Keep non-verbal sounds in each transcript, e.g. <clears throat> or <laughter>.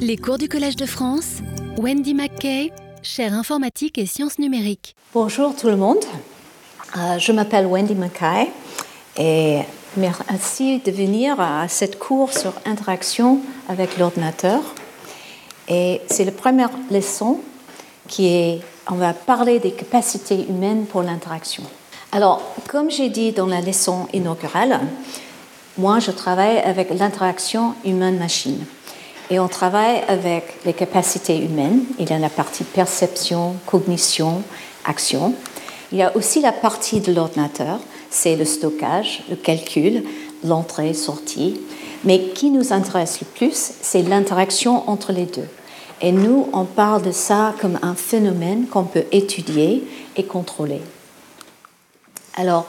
Les cours du Collège de France, Wendy McKay, chaire informatique et sciences numériques. Bonjour tout le monde, Euh, je m'appelle Wendy McKay et merci de venir à cette cours sur interaction avec l'ordinateur. Et c'est la première leçon qui est, on va parler des capacités humaines pour l'interaction. Alors, comme j'ai dit dans la leçon inaugurale, moi je travaille avec l'interaction humaine-machine. Et on travaille avec les capacités humaines. Il y a la partie perception, cognition, action. Il y a aussi la partie de l'ordinateur, c'est le stockage, le calcul, l'entrée, sortie. Mais qui nous intéresse le plus, c'est l'interaction entre les deux. Et nous, on parle de ça comme un phénomène qu'on peut étudier et contrôler. Alors,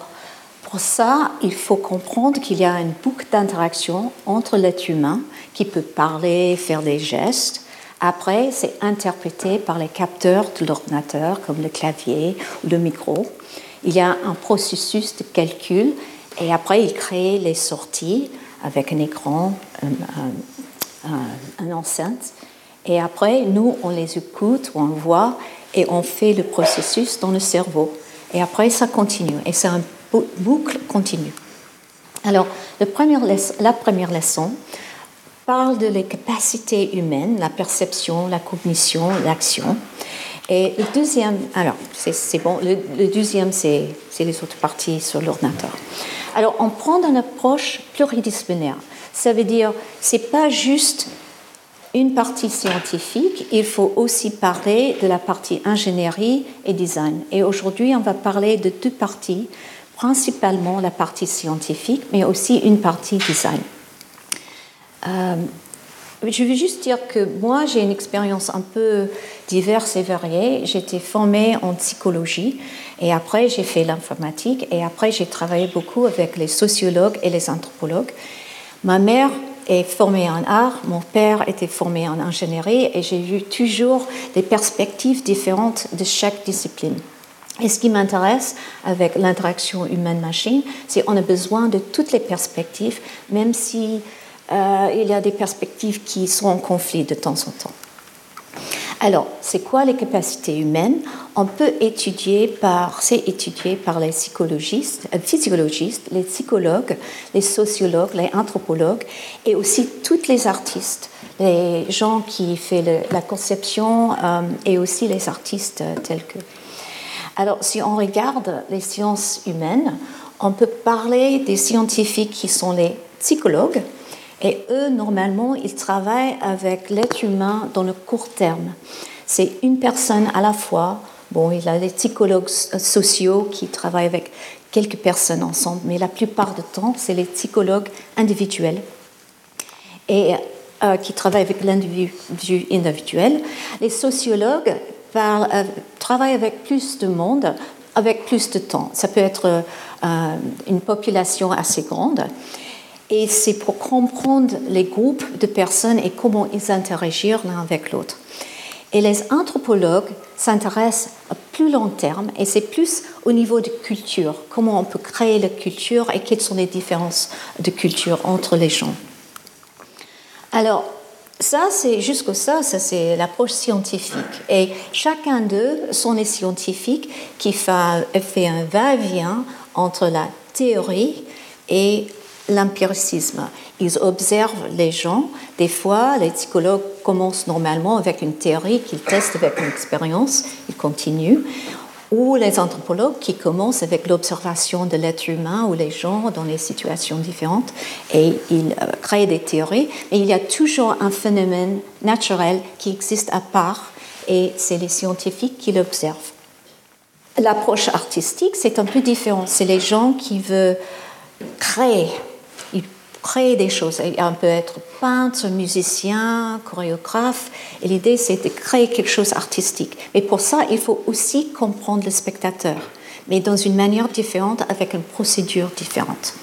pour ça, il faut comprendre qu'il y a une boucle d'interaction entre l'être humain qui peut parler, faire des gestes. Après, c'est interprété par les capteurs de l'ordinateur, comme le clavier ou le micro. Il y a un processus de calcul et après, il crée les sorties avec un écran, un, enceinte. Et après, nous, on les écoute ou on voit et on fait le processus dans le cerveau. Et après, ça continue. Et c'est un boucle continue. Alors, première, leçon, la première leçon parle de les capacités humaines, la perception, la cognition, l'action. Et le deuxième, alors, c'est bon, le, deuxième, c'est les autres parties sur l'ordinateur. Alors, on prend une approche pluridisciplinaire. Ça veut dire, c'est pas juste une partie scientifique, il faut aussi parler de la partie ingénierie et design. Et aujourd'hui, on va parler de deux parties, principalement la partie scientifique, mais aussi une partie design. Euh, je veux juste dire que moi, j'ai une expérience un peu diverse et variée. J'étais formée en psychologie et après, j'ai fait l'informatique et après, j'ai travaillé beaucoup avec les sociologues et les anthropologues. Ma mère est formée en art, mon père était formé en ingénierie et j'ai vu toujours des perspectives différentes de chaque discipline. Et ce qui m'intéresse avec l'interaction humaine-machine, c'est qu'on a besoin de toutes les perspectives, même si il y a des perspectives qui sont en conflit de temps en temps. Alors, c'est quoi les capacités humaines? On peut étudier par, c'est étudié par les psychologistes, euh, physiologistes, les psychologues, les sociologues, les anthropologues et aussi tous les artistes, les gens qui font la conception euh, et aussi les artistes tels que. Alors, si on regarde les sciences humaines, on peut parler des scientifiques qui sont les psychologues, et eux, normalement, ils travaillent avec l'être humain dans le court terme. C'est une personne à la fois. Bon, il y a des psychologues sociaux qui travaillent avec quelques personnes ensemble, mais la plupart du temps, c'est les psychologues individuels et euh, qui travaillent avec l'individu individuel. Les sociologues euh, travaillent avec plus de monde, avec plus de temps. Ça peut être euh, une population assez grande. Et c'est pour comprendre les groupes de personnes et comment ils interagissent l'un avec l'autre. Et les anthropologues s'intéressent à plus long terme et c'est plus au niveau de culture, comment on peut créer la culture et quelles sont les différences de culture entre les gens. Alors, ça, c'est jusqu'au ça, ça c'est l'approche scientifique. Et chacun d'eux sont les scientifiques qui fait, un va-et-vient entre la théorie et l'empiricisme. Ils observent les gens. Des fois, les psychologues commencent normalement avec une théorie qu'ils testent avec une expérience, ils continuent. Ou les anthropologues qui commencent avec l'observation de l'être humain ou les gens dans des situations différentes et ils créent des théories. Mais il y a toujours un phénomène naturel qui existe à part et c'est les scientifiques qui l'observent. L'approche artistique, c'est un peu différent. C'est les gens qui veulent créer créer des choses. On peut être peintre, musicien, chorégraphe, et l'idée c'est de créer quelque chose d'artistique. Mais pour ça, il faut aussi comprendre le spectateur, mais dans une manière différente, avec une procédure différente.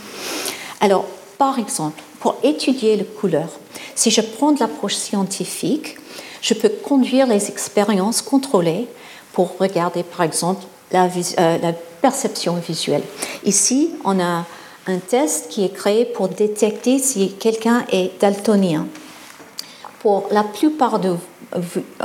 Alors, par exemple, pour étudier les couleurs, si je prends de l'approche scientifique, je peux conduire les expériences contrôlées pour regarder, par exemple, la, euh, la perception visuelle. Ici, on a un test qui est créé pour détecter si quelqu'un est daltonien. Pour la plupart de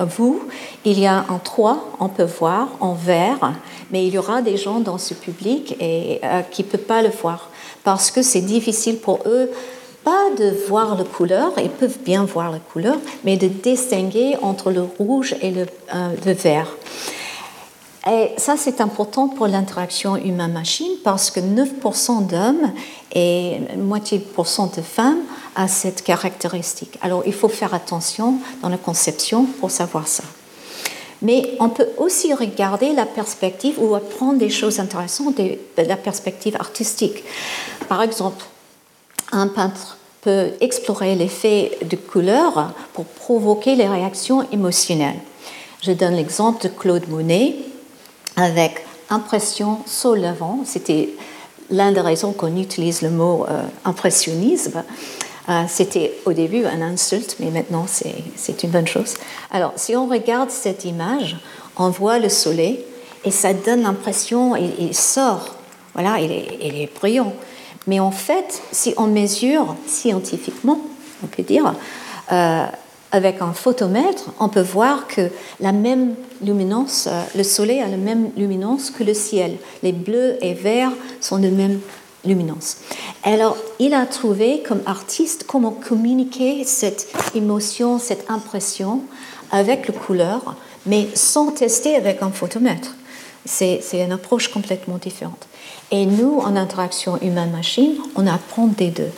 vous, il y a en trois, on peut voir, en vert, mais il y aura des gens dans ce public et, euh, qui ne peuvent pas le voir parce que c'est difficile pour eux pas de voir la couleur, ils peuvent bien voir la couleur, mais de distinguer entre le rouge et le, euh, vert. Et ça, c'est important pour l'interaction humain-machine parce que 9% d'hommes et moitié de femmes a cette caractéristique. Alors, il faut faire attention dans la conception pour savoir ça. Mais on peut aussi regarder la perspective ou apprendre des choses intéressantes de la perspective artistique. Par exemple, un peintre peut explorer l'effet de couleur pour provoquer les réactions émotionnelles. Je donne l'exemple de Claude Monet avec impression sur levant. C'était l'une des raisons qu'on utilise le mot euh, impressionnisme. Euh, c'était au début un insulte, mais maintenant c'est une bonne chose. Alors, si on regarde cette image, on voit le soleil et ça donne l'impression, il, sort, voilà, il est, il est, brillant. Mais en fait, si on mesure scientifiquement, on peut dire, euh, avec un photomètre, on peut voir que la même luminance, euh, le soleil a la même luminance que le ciel. Les bleus et verts sont de même luminance. Alors, il a trouvé comme artiste comment communiquer cette émotion, cette impression avec le couleur, mais sans tester avec un photomètre. C'est une approche complètement différente. Et nous, en interaction humaine-machine, on apprend des deux.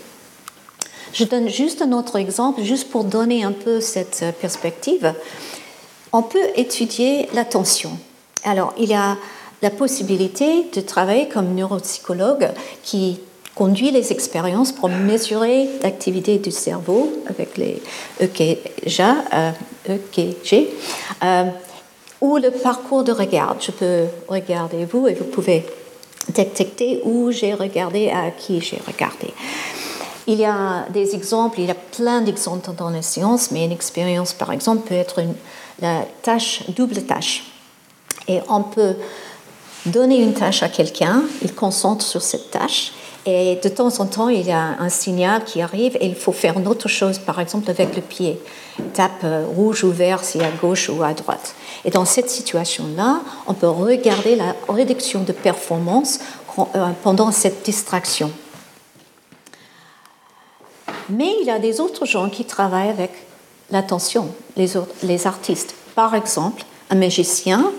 Je donne juste un autre exemple, juste pour donner un peu cette perspective. On peut étudier l'attention. Alors, il y a la possibilité de travailler comme neuropsychologue qui conduit les expériences pour mesurer l'activité du cerveau avec les EKG, euh, EKG euh, ou le parcours de regard. Je peux regarder vous et vous pouvez détecter où j'ai regardé, à qui j'ai regardé. Il y a des exemples, il y a plein d'exemples dans la science, mais une expérience, par exemple, peut être la tâche, double tâche. Et on peut donner une tâche à quelqu'un, il concentre sur cette tâche, et de temps en temps, il y a un signal qui arrive et il faut faire une autre chose, par exemple avec le pied. Tape euh, rouge ou vert, si à gauche ou à droite. Et dans cette situation-là, on peut regarder la réduction de performance euh, pendant cette distraction. Mais il y a des autres gens qui travaillent avec l'attention, les, les artistes. Par exemple, un magicien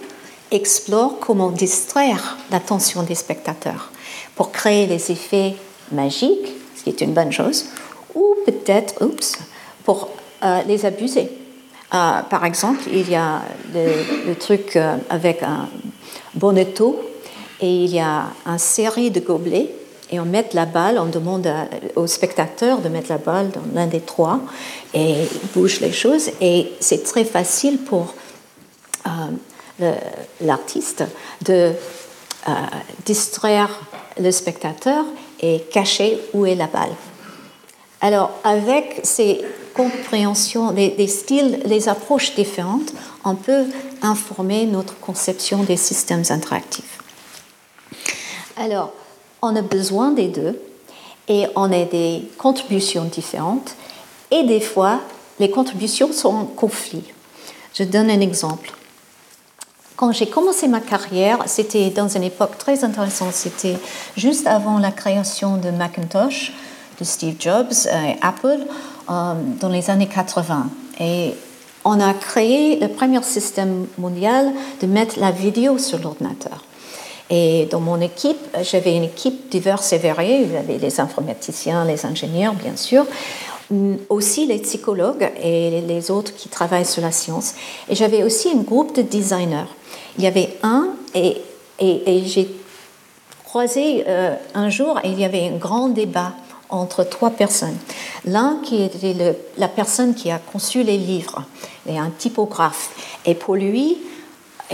explore comment distraire l'attention des spectateurs pour créer des effets magiques, ce qui est une bonne chose, ou peut-être, oups, pour euh, les abuser. Euh, par exemple, il y a le, truc euh, avec un bonneteau et il y a une série de gobelets et on met la balle, on demande au spectateur de mettre la balle dans l'un des trois et il bouge les choses et c'est très facile pour l'artiste de euh, distraire le spectateur et cacher où est la balle. Alors, avec ces compréhensions, les, styles, les approches différentes, on peut informer notre conception des systèmes interactifs. Alors, on a besoin des deux et on a des contributions différentes et des fois, les contributions sont en conflit. Je donne un exemple. Quand j'ai commencé ma carrière, c'était dans une époque très intéressante. C'était juste avant la création de Macintosh, de Steve Jobs et Apple, euh, dans les années 80. Et on a créé le premier système mondial de mettre la vidéo sur l'ordinateur. Et dans mon équipe, j'avais une équipe diverse et variée. Il y avait les informaticiens, les ingénieurs, bien sûr, aussi les psychologues et les autres qui travaillent sur la science. Et j'avais aussi un groupe de designers. Il y avait un, et, j'ai croisé euh, un jour, et il y avait un grand débat entre trois personnes. L'un qui était la personne qui a conçu les livres, et un typographe. Et pour lui,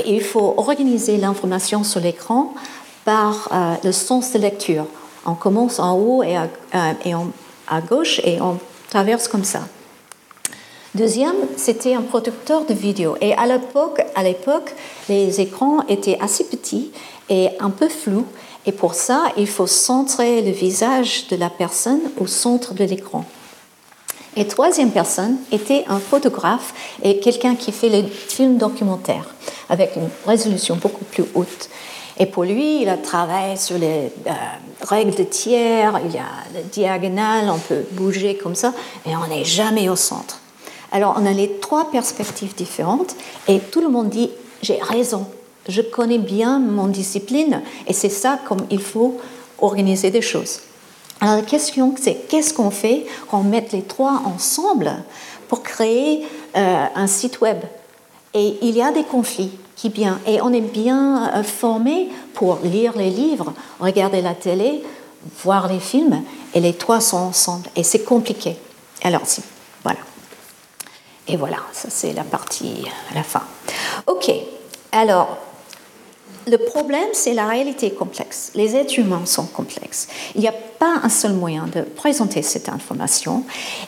il faut organiser l'information sur l'écran par euh, le sens de lecture. On commence en haut et à, euh, à gauche et on traverse comme ça. Deuxième, c'était un producteur de vidéos. Et à l'époque, à l'époque, les écrans étaient assez petits et un peu flous. Et pour ça, il faut centrer le visage de la personne au centre de l'écran. Et troisième personne était un photographe et quelqu'un qui fait les films documentaires avec une résolution beaucoup plus haute. Et pour lui, il a travaillé sur les euh, règles de tiers, il y a la diagonale, on peut bouger comme ça, mais on n'est jamais au centre. Alors on a les trois perspectives différentes et tout le monde dit j'ai raison, je connais bien mon discipline et c'est ça comme il faut organiser des choses. Alors la question c'est qu'est-ce qu'on fait quand on met les trois ensemble pour créer euh, un site web? Et il y a des conflits qui bien et on est bien euh, formé pour lire les livres, regarder la télé, voir les films et les trois sont ensemble et c'est compliqué. Alors voilà. Et voilà, ça c'est la partie à la fin. Ok, alors le problème, c'est la réalité complexe. Les êtres humains sont complexes. Il n'y a pas un seul moyen de présenter cette information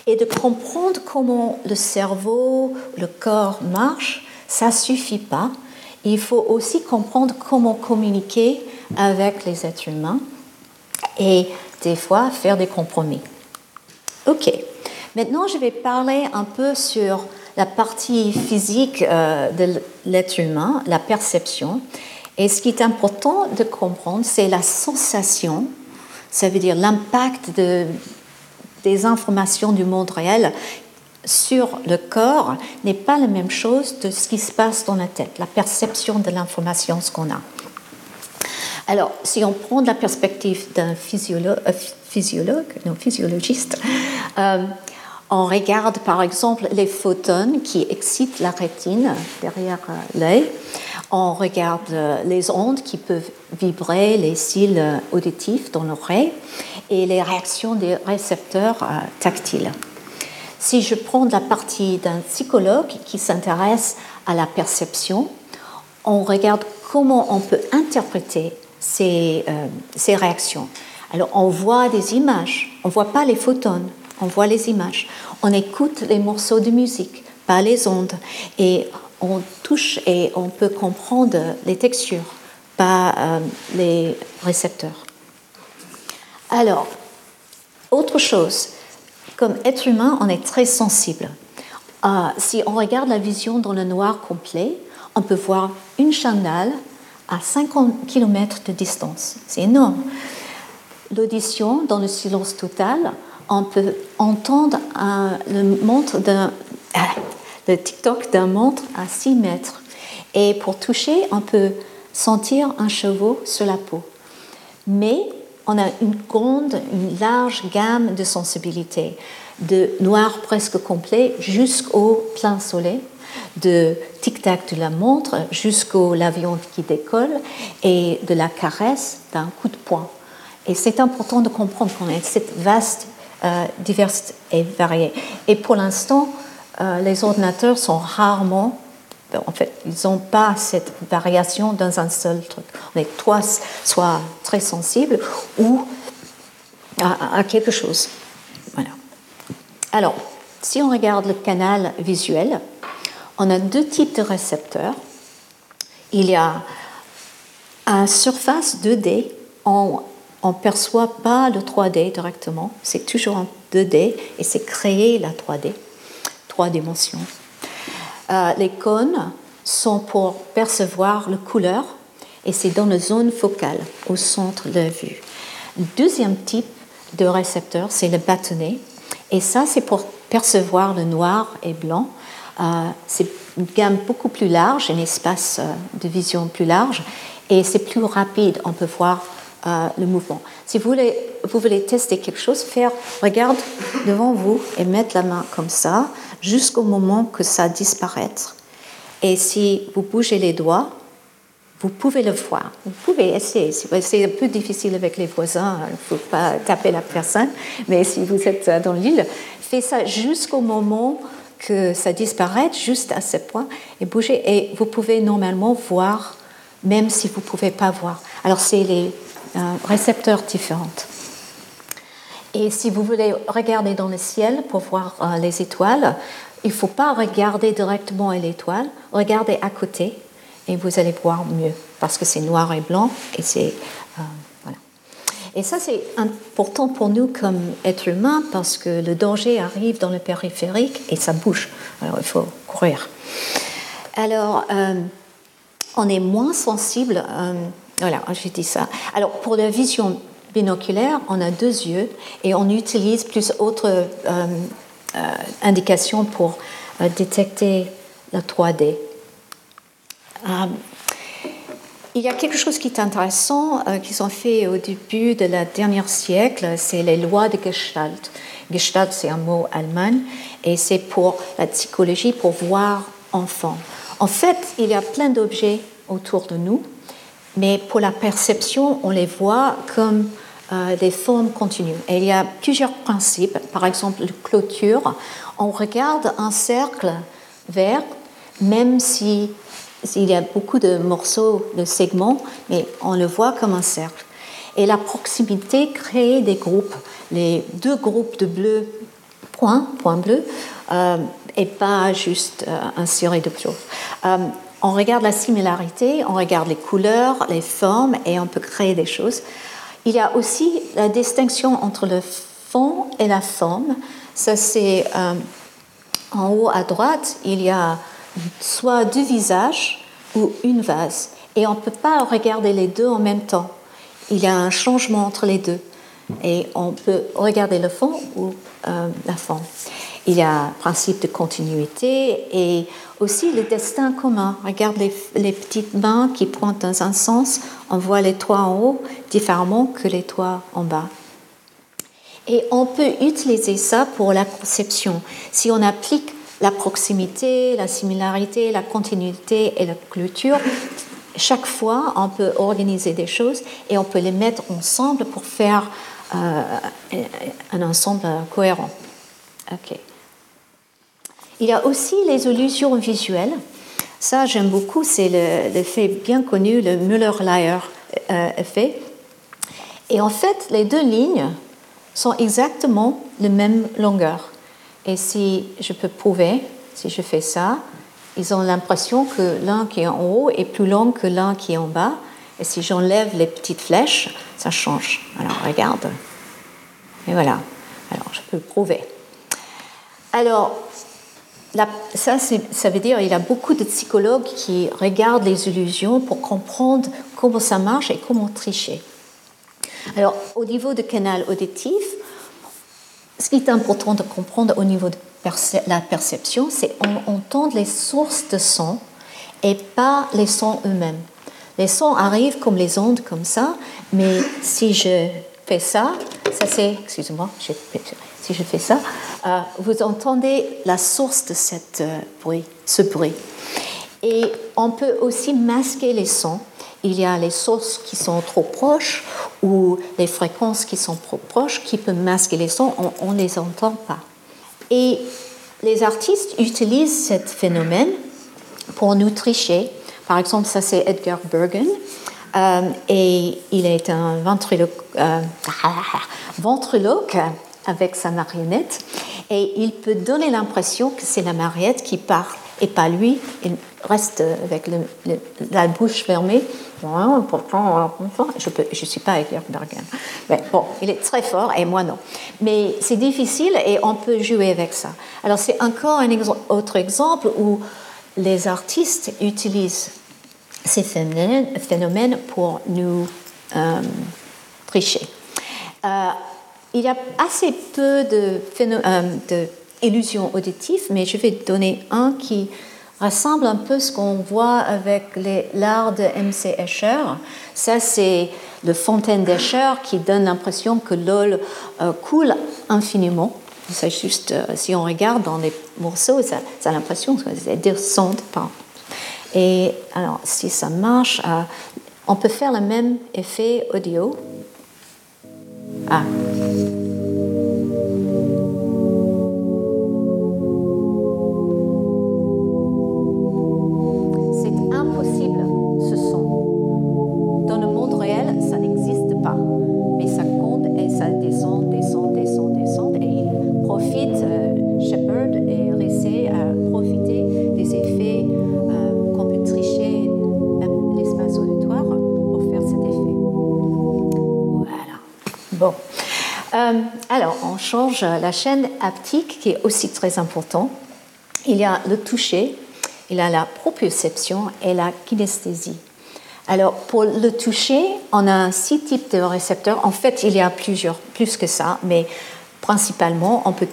et de comprendre comment le cerveau, le corps marche. Ça suffit pas. Il faut aussi comprendre comment communiquer avec les êtres humains et des fois faire des compromis. Ok. Maintenant, je vais parler un peu sur la partie physique euh, de l'être humain, la perception. Et ce qui est important de comprendre, c'est la sensation, ça veut dire l'impact de, des informations du monde réel sur le corps n'est pas la même chose de ce qui se passe dans la tête, la perception de l'information, ce qu'on a. Alors, si on prend la perspective d'un physiologue, euh, physiologue, non, physiologiste, euh, on regarde par exemple les photons qui excitent la rétine derrière euh, l'œil. On regarde euh, les ondes qui peuvent vibrer, les cils euh, auditifs dans l'oreille et les réactions des récepteurs tactiles. Si je prends la partie d'un psychologue qui s'intéresse à la perception, on regarde comment on peut interpréter ces, ces réactions. Alors on voit des images, on ne voit pas les photons, on voit les images, on écoute les morceaux de musique, pas les ondes, et on touche et on peut comprendre les textures, pas euh, les récepteurs. Alors, autre chose, comme être humain, on est très sensible. Euh, si on regarde la vision dans le noir complet, on peut voir une chandelle à 50 km de distance. C'est énorme. L'audition dans le silence total, on peut entendre le, montre d'un, le TikTok d'un montre à 6 mètres. Et pour toucher, on peut sentir un cheveu sur la peau. Mais on a une grande, une large gamme de sensibilité, de noir presque complet jusqu'au plein soleil, de tic-tac de la montre jusqu'au l'avion qui décolle et de la caresse d'un coup de poing. Et c'est important de comprendre qu'on a cette vaste euh, diverses et variées. Et pour l'instant, euh, les ordinateurs sont rarement, en fait, ils n'ont pas cette variation dans un seul truc. On est soit très sensible ou à, quelque chose. Voilà. Alors, si on regarde le canal visuel, on a deux types de récepteurs. Il y a un surface 2D en on ne perçoit pas le 3D directement, c'est toujours en 2D et c'est créer la 3D, trois dimensions. Euh, les cônes sont pour percevoir la couleur et c'est dans la zone focale, au centre de la vue. Deuxième type de récepteur, c'est le bâtonnet et ça c'est pour percevoir le noir et blanc. Euh, c'est une gamme beaucoup plus large, un espace euh, de vision plus large et c'est plus rapide, on peut voir le mouvement. Si vous voulez, vous voulez tester quelque chose, faire, regarde devant vous et mettre la main comme ça jusqu'au moment que ça disparaître. Et si vous bougez les doigts, vous pouvez le voir. Vous pouvez essayer. C'est un peu difficile avec les voisins, il ne faut pas taper la personne, mais si vous êtes dans l'île, faites ça jusqu'au moment que ça disparaisse, juste à ce point, et bougez. Et vous pouvez normalement voir, même si vous ne pouvez pas voir. Alors, c'est les récepteurs différents. Et si vous voulez regarder dans le ciel pour voir euh, les étoiles, il ne faut pas regarder directement à l'étoile, regardez à côté et vous allez voir mieux parce que c'est noir et blanc et c'est euh, voilà. Et ça, c'est important pour nous comme êtres humains parce que le danger arrive dans le périphérique et ça bouge. Alors, il faut courir. Alors, euh, on est moins sensible. Voilà, j'ai dit ça. Alors, pour la vision binoculaire, on a deux yeux et on utilise plus autres indications pour détecter la 3D. Il y a quelque chose qui est intéressant euh, qu'ils ont fait au début de la dernière siècle, c'est les lois de Gestalt. Gestalt, c'est un mot allemand et c'est pour la psychologie, pour voir enfant. En fait, il y a plein d'objets autour de nous, mais pour la perception, on les voit comme euh, des formes continues. Et il y a plusieurs principes. Par exemple, la clôture. On regarde un cercle vert, même si y a beaucoup de morceaux, de segments, mais on le voit comme un cercle. Et la proximité crée des groupes, les deux groupes de bleu, point, point bleu, euh, et pas juste euh, un série de. Euh, on regarde la similarité, on regarde les couleurs, les formes, et on peut créer des choses. Il y a aussi la distinction entre le fond et la forme. Ça, c'est en haut à droite, il y a soit deux visages ou une vase. Et on ne peut pas regarder les deux en même temps. Il y a un changement entre les deux. Et on peut regarder le fond ou euh, la forme. Il y a un principe de continuité et aussi le destin commun. Regarde les, petites mains qui pointent dans un sens. On voit les toits en haut différemment que les toits en bas. Et on peut utiliser ça pour la conception. Si on applique la proximité, la similarité, la continuité et la clôture. Chaque fois, on peut organiser des choses et on peut les mettre ensemble pour faire euh, un ensemble cohérent. Ok. Il y a aussi les illusions visuelles. Ça, j'aime beaucoup, c'est l'effet bien connu, le Müller-Lyer euh, effet. Et en fait, les deux lignes sont exactement la même longueur. Et si je peux prouver, si je fais ça, ils ont l'impression que l'un qui est en haut est plus long que l'un qui est en bas. Et si j'enlève les petites flèches, ça change. Alors regarde. Et voilà. Alors je peux le prouver. Alors, ça, veut dire qu'il y a beaucoup de psychologues qui regardent les illusions pour comprendre comment ça marche et comment tricher. Alors, au niveau du canal auditif, ce qui est important de comprendre au niveau de la perception, c'est qu'on entend les sources de son et pas les sons eux-mêmes. Les sons arrivent comme les ondes, comme ça, mais si je fais ça, ça c'est, excusez-moi, si je fais ça, euh, vous entendez la source de euh, bruit, ce bruit. Et on peut aussi masquer les sons il y a les sources qui sont trop proches ou les fréquences qui sont trop proches qui peuvent masquer les sons, on ne les entend pas. Et les artistes utilisent ce phénomène pour nous tricher. Par exemple, ça c'est Edgar Bergen. Euh, et il est un ventriloque, <laughs> ventriloque avec sa marionnette. Et il peut donner l'impression que c'est la marionnette qui parle et pas lui. Il reste avec la bouche fermée je ne suis pas avec Bergen. Mais bon, il est très fort et moi non. Mais c'est difficile et on peut jouer avec ça. Alors c'est encore un autre exemple où les artistes utilisent ces phénomènes, pour nous euh, tricher. Euh, il y a assez peu de, euh, auditives, mais je vais donner un qui ressemble un peu ce qu'on voit avec l'art de M.C. Escher. Ça, c'est le fontaine d'Escher qui donne l'impression que l'eau coule infiniment. C'est juste, euh, si on regarde dans les morceaux, ça, a l'impression que c'est descend pas. Et alors, si ça marche, euh, on peut faire le même effet audio. Ah. La chaîne haptique qui est aussi très important. Il y a le toucher, il y a la proprioception et la kinesthésie. Alors, pour le toucher, on a six types de récepteurs. En fait, il y a plusieurs, plus que ça, mais principalement, on peut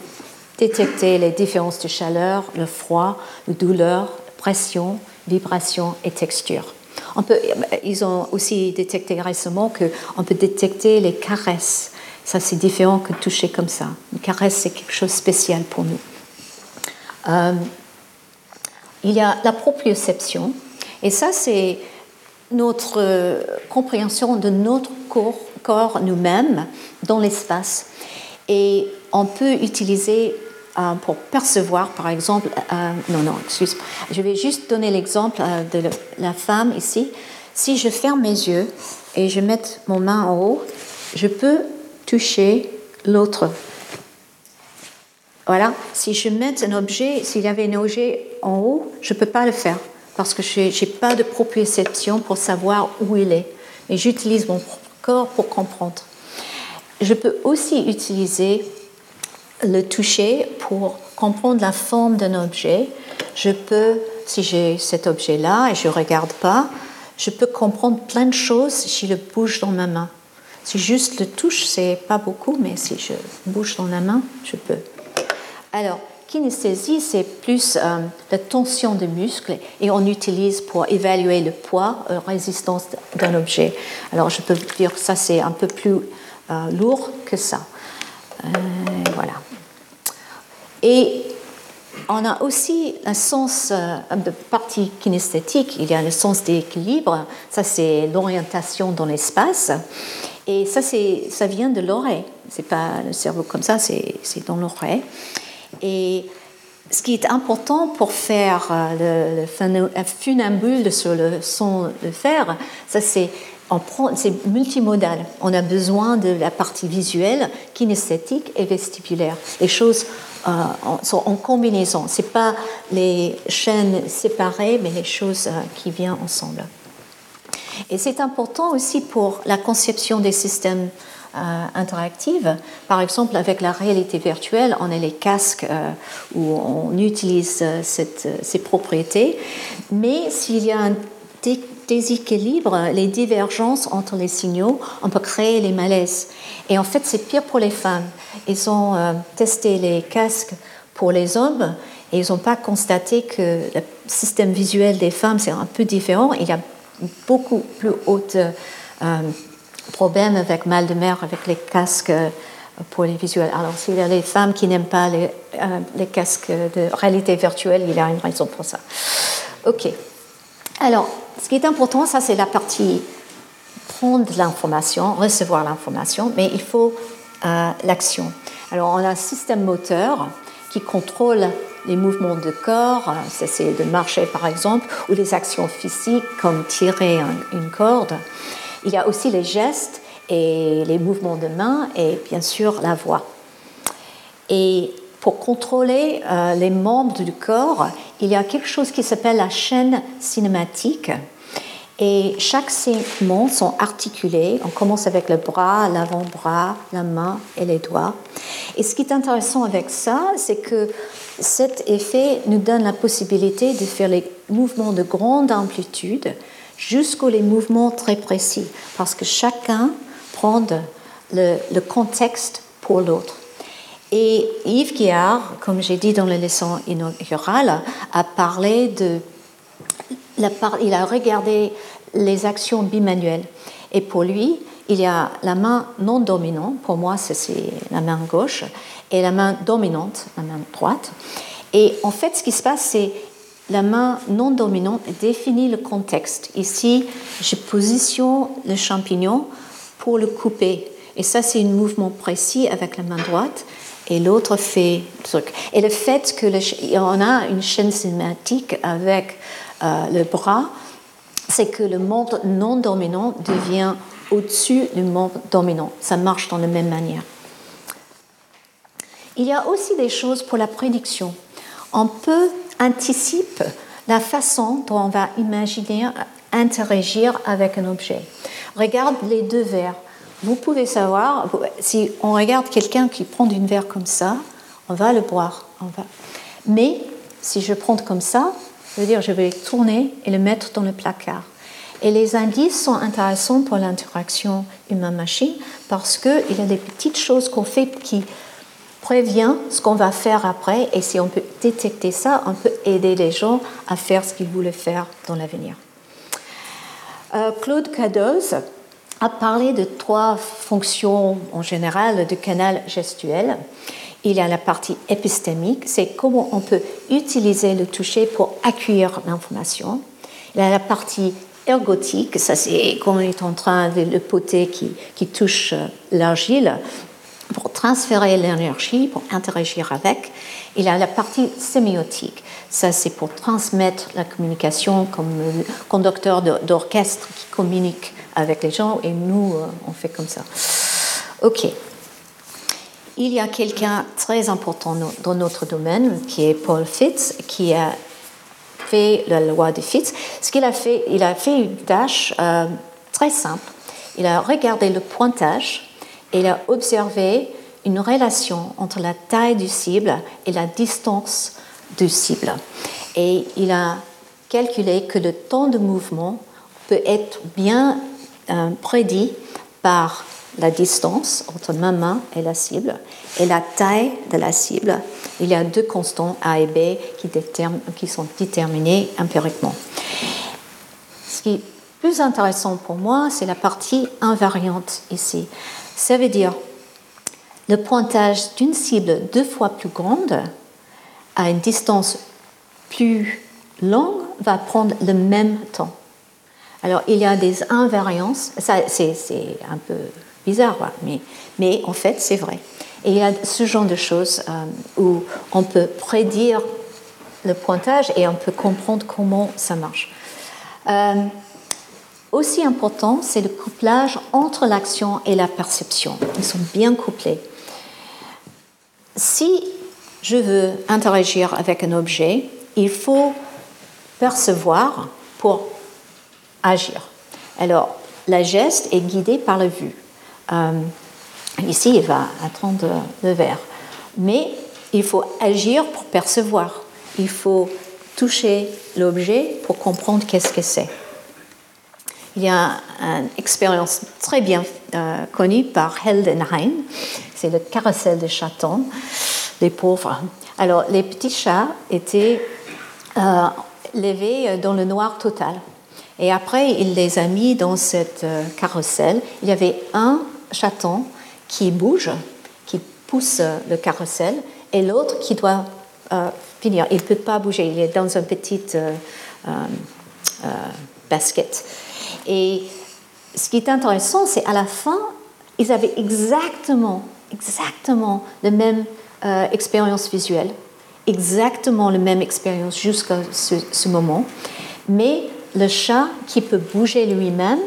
détecter les différences de chaleur, le froid, la douleur, pression, vibration et texture. On peut, ils ont aussi détecté récemment qu'on peut détecter les caresses. Ça, c'est différent que toucher comme ça. Une caresse, c'est quelque chose de spécial pour nous. Euh, il y a la proprioception, et ça, c'est notre compréhension de notre corps, corps nous-mêmes dans l'espace. Et on peut utiliser euh, pour percevoir, par exemple, euh, non, non, excuse, je vais juste donner l'exemple de la femme ici. Si je ferme mes yeux et je mets mon main en haut, je peux toucher l'autre. Voilà, si je mets un objet, s'il y avait un objet en haut, je ne peux pas le faire parce que je n'ai pas de proprioception pour savoir où il est. Et j'utilise mon corps pour comprendre. Je peux aussi utiliser le toucher pour comprendre la forme d'un objet. Je peux, si j'ai cet objet-là et je ne regarde pas, je peux comprendre plein de choses si je le bouge dans ma main. Si juste le touche, c'est pas beaucoup, mais si je bouge dans la main, je peux. Alors, kinesthésie, c'est plus euh, la tension des muscles et on utilise pour évaluer le poids, la euh, résistance d'un objet. Alors je peux dire que ça c'est un peu plus euh, lourd que ça. voilà. Et on a aussi un sens de partie kinesthétique, il y a le sens d'équilibre, ça c'est l'orientation dans l'espace. Et ça, ça vient de l'oreille. C'est pas le cerveau comme ça, c'est dans l'oreille. Et ce qui est important pour faire euh, le, funambule sur le son de fer, ça c'est c'est multimodal. On a besoin de la partie visuelle, kinesthétique et vestibulaire. Les choses euh, sont en combinaison. Ce pas les chaînes séparées, mais les choses euh, qui viennent ensemble. Et c'est important aussi pour la conception des systèmes euh, interactive. Par exemple, avec la réalité virtuelle, on a les casques euh, où on utilise euh, ces propriétés, mais s'il y a un déséquilibre, les divergences entre les signaux, on peut créer les malaises. Et en fait, c'est pire pour les femmes. Ils ont testé les casques pour les hommes et ils n'ont pas constaté que le système visuel des femmes, c'est un peu différent. Il y a beaucoup plus haute problème avec mal de mer avec les casques euh, pour les visuels. Alors, s'il y a des femmes qui n'aiment pas les, euh, les, casques de réalité virtuelle, il y a une raison pour ça. OK. Alors, ce qui est important, ça, c'est la partie prendre l'information, recevoir l'information, mais il faut euh, l'action. Alors, on a un système moteur qui contrôle les mouvements de corps, c'est de marcher par exemple, ou les actions physiques comme tirer une corde. Il y a aussi les gestes et les mouvements de main et bien sûr la voix. Et pour contrôler euh, les membres du corps, il y a quelque chose qui s'appelle la chaîne cinématique. Et chaque segment sont articulés. On commence avec le bras, l'avant-bras, la main et les doigts. Et ce qui est intéressant avec ça, c'est que cet effet nous donne la possibilité de faire les mouvements de grande amplitude jusqu'aux les mouvements très précis, parce que chacun prend le, contexte pour l'autre. Et Yves Guillard, comme j'ai dit dans la leçon inaugurale, a parlé de. Il a regardé les actions bimanuelles. Et pour lui, il y a la main non dominante, pour moi c'est la main gauche, et la main dominante, la main droite. Et en fait, ce qui se passe, c'est la main non dominante définit le contexte. Ici, je positionne le champignon pour le couper. Et ça, c'est un mouvement précis avec la main droite. Et l'autre fait le truc. Et le fait qu'on a une chaîne cinématique avec euh, le bras, c'est que le membre non dominant devient au-dessus du membre dominant. Ça marche dans la même manière. Il y a aussi des choses pour la prédiction. On peut anticipe la façon dont on va imaginer interagir avec un objet. Regarde les deux verres. vous pouvez savoir, si on regarde quelqu'un qui prend une verre comme ça, on va le boire. On va... Mais si je prends comme ça, je veux dire, je vais le tourner et le mettre dans le placard. Et les indices sont intéressants pour l'interaction humain-machine parce qu'il y a des petites choses qu'on fait qui prévient ce qu'on va faire après. Et si on peut détecter ça, on peut aider les gens à faire ce qu'ils voulaient faire dans l'avenir. Euh, Claude Cadoz a parlé de trois fonctions en général du canal gestuel. Il y a la partie épistémique, c'est comment on peut utiliser le toucher pour accueillir l'information. Il y a la partie ergotique, ça c'est quand on est en train de le poter qui, touche euh, l'argile, pour transférer l'énergie, pour interagir avec. Il a la partie sémiotique, ça c'est pour transmettre la communication comme le conducteur d'orchestre qui communique avec les gens et nous euh, on fait comme ça. Ok. Il y a quelqu'un très important dans notre domaine qui est Paul Fitz qui a fait la loi de Fitz. Ce qu'il a fait, il a fait une tâche euh, très simple. Il a regardé le pointage il a observé une relation entre la taille du cible et la distance du cible. Et il a calculé que le temps de mouvement peut être bien euh, prédit par la distance entre ma main et la cible et la taille de la cible. Il y a deux constants A et B qui, qui sont déterminés empiriquement. Ce qui est plus intéressant pour moi, c'est la partie invariante ici. Ça veut dire le pointage d'une cible deux fois plus grande à une distance plus longue va prendre le même temps. Alors il y a des invariances, ça c'est un peu bizarre, mais, mais en fait, c'est vrai. Et il y a ce genre de choses euh, où on peut prédire le pointage et on peut comprendre comment ça marche. Euh, aussi important, c'est le couplage entre l'action et la perception. Ils sont bien couplés. Si je veux interagir avec un objet, il faut percevoir pour agir. Alors, la geste est guidée par la vue. Euh, ici, il va attendre le verre. Mais il faut agir pour percevoir. Il faut toucher l'objet pour comprendre qu'est-ce que c'est. Il y a une expérience très bien euh, connue par Heldenheim, c'est le carrousel des chatons, les pauvres. Alors, les petits chats étaient euh, levés dans le noir total. Et après, il les a mis dans cette carrousel. Il y avait un chaton qui bouge, qui pousse le carrousel, et l'autre qui doit euh, finir. Il ne peut pas bouger, il est dans un petit euh, euh, basket. Et ce qui est intéressant, c'est à la fin, ils avaient exactement, exactement la même expérience visuelle, exactement la même expérience jusqu'à ce, ce moment, mais le chat qui peut bouger lui-même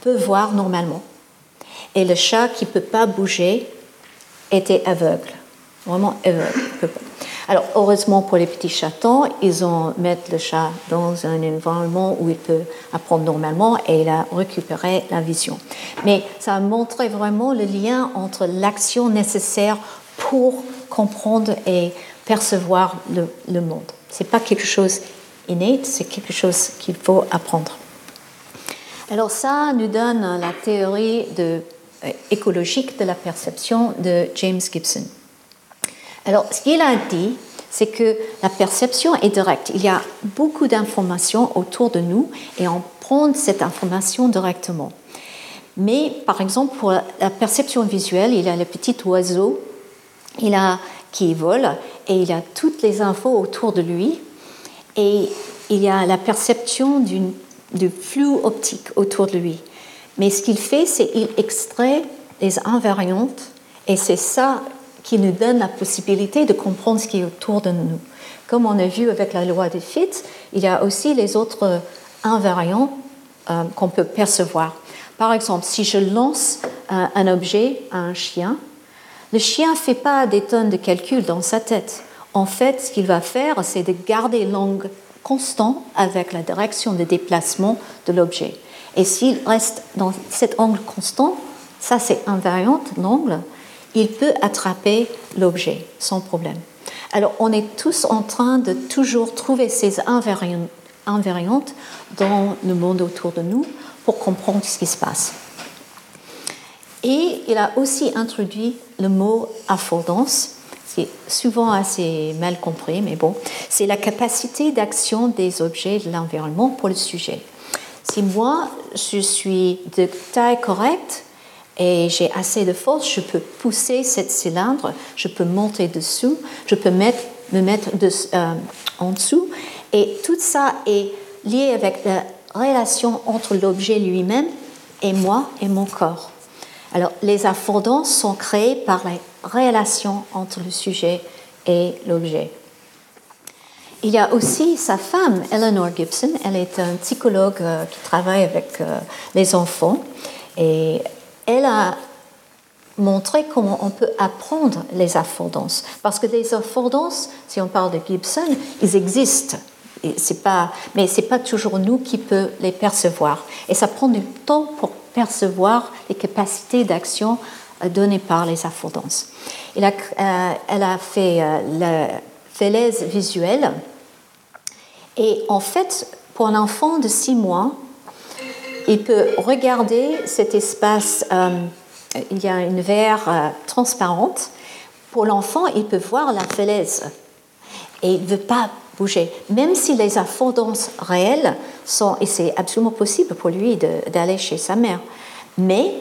peut voir normalement. Et le chat qui ne peut pas bouger était aveugle, vraiment aveugle. Alors, heureusement pour les petits chatons, ils ont mis le chat dans un environnement où il peut apprendre normalement et il a récupéré la vision. Mais ça a montré vraiment le lien entre l'action nécessaire pour comprendre et percevoir le, monde. Ce n'est pas quelque chose inné, c'est quelque chose qu'il faut apprendre. Alors ça nous donne la théorie euh, écologique de la perception de James Gibson. Alors, ce qu'il a dit, c'est que la perception est directe. Il y a beaucoup d'informations autour de nous et on prend cette information directement. Mais par exemple, pour la perception visuelle, il y a le petit oiseau il a, qui vole et il a toutes les infos autour de lui. Et il y a la perception du flux optique autour de lui. Mais ce qu'il fait, c'est qu'il extrait les invariantes et c'est ça qui nous donne la possibilité de comprendre ce qui est autour de nous. Comme on a vu avec la loi de Fitts, il y a aussi les autres invariants euh, qu'on peut percevoir. Par exemple, si je lance un, un objet à un chien, le chien ne fait pas des tonnes de calculs dans sa tête. En fait, ce qu'il va faire, c'est de garder l'angle constant avec la direction de déplacement de l'objet. Et s'il reste dans cet angle constant, ça c'est invariant l'angle, il peut attraper l'objet sans problème. Alors on est tous en train de toujours trouver ces invariantes dans le monde autour de nous pour comprendre ce qui se passe. Et il a aussi introduit le mot affordance, qui est souvent assez mal compris, mais bon, c'est la capacité d'action des objets de l'environnement pour le sujet. Si moi, je suis de taille correcte et j'ai assez de force, je peux pousser cette cylindre, je peux monter dessous, je peux me mettre euh, en dessous, et tout ça est lié avec la relation entre l'objet lui-même et moi et mon corps. Alors, les affordances sont créées par la relation entre le sujet et l'objet. Il y a aussi sa femme, Eleanor Gibson. Elle est un psychologue euh, qui travaille avec euh, les enfants et elle a montré comment on peut apprendre les affordances. Parce que les affordances, si on parle de Gibson, ils existent. Et pas, mais ce n'est pas toujours nous qui peut les percevoir. Et ça prend du temps pour percevoir les capacités d'action euh, données par les affordances. Elle a, euh, fait euh, la falaise visuelle. Et en fait, pour un enfant de 6 mois, il peut regarder cet espace, il y a une verre transparente. Pour l'enfant, il peut voir la falaise. Et il ne veut pas bouger. Même si les affordances réelles sont, et c'est absolument possible pour lui d'aller chez sa mère, mais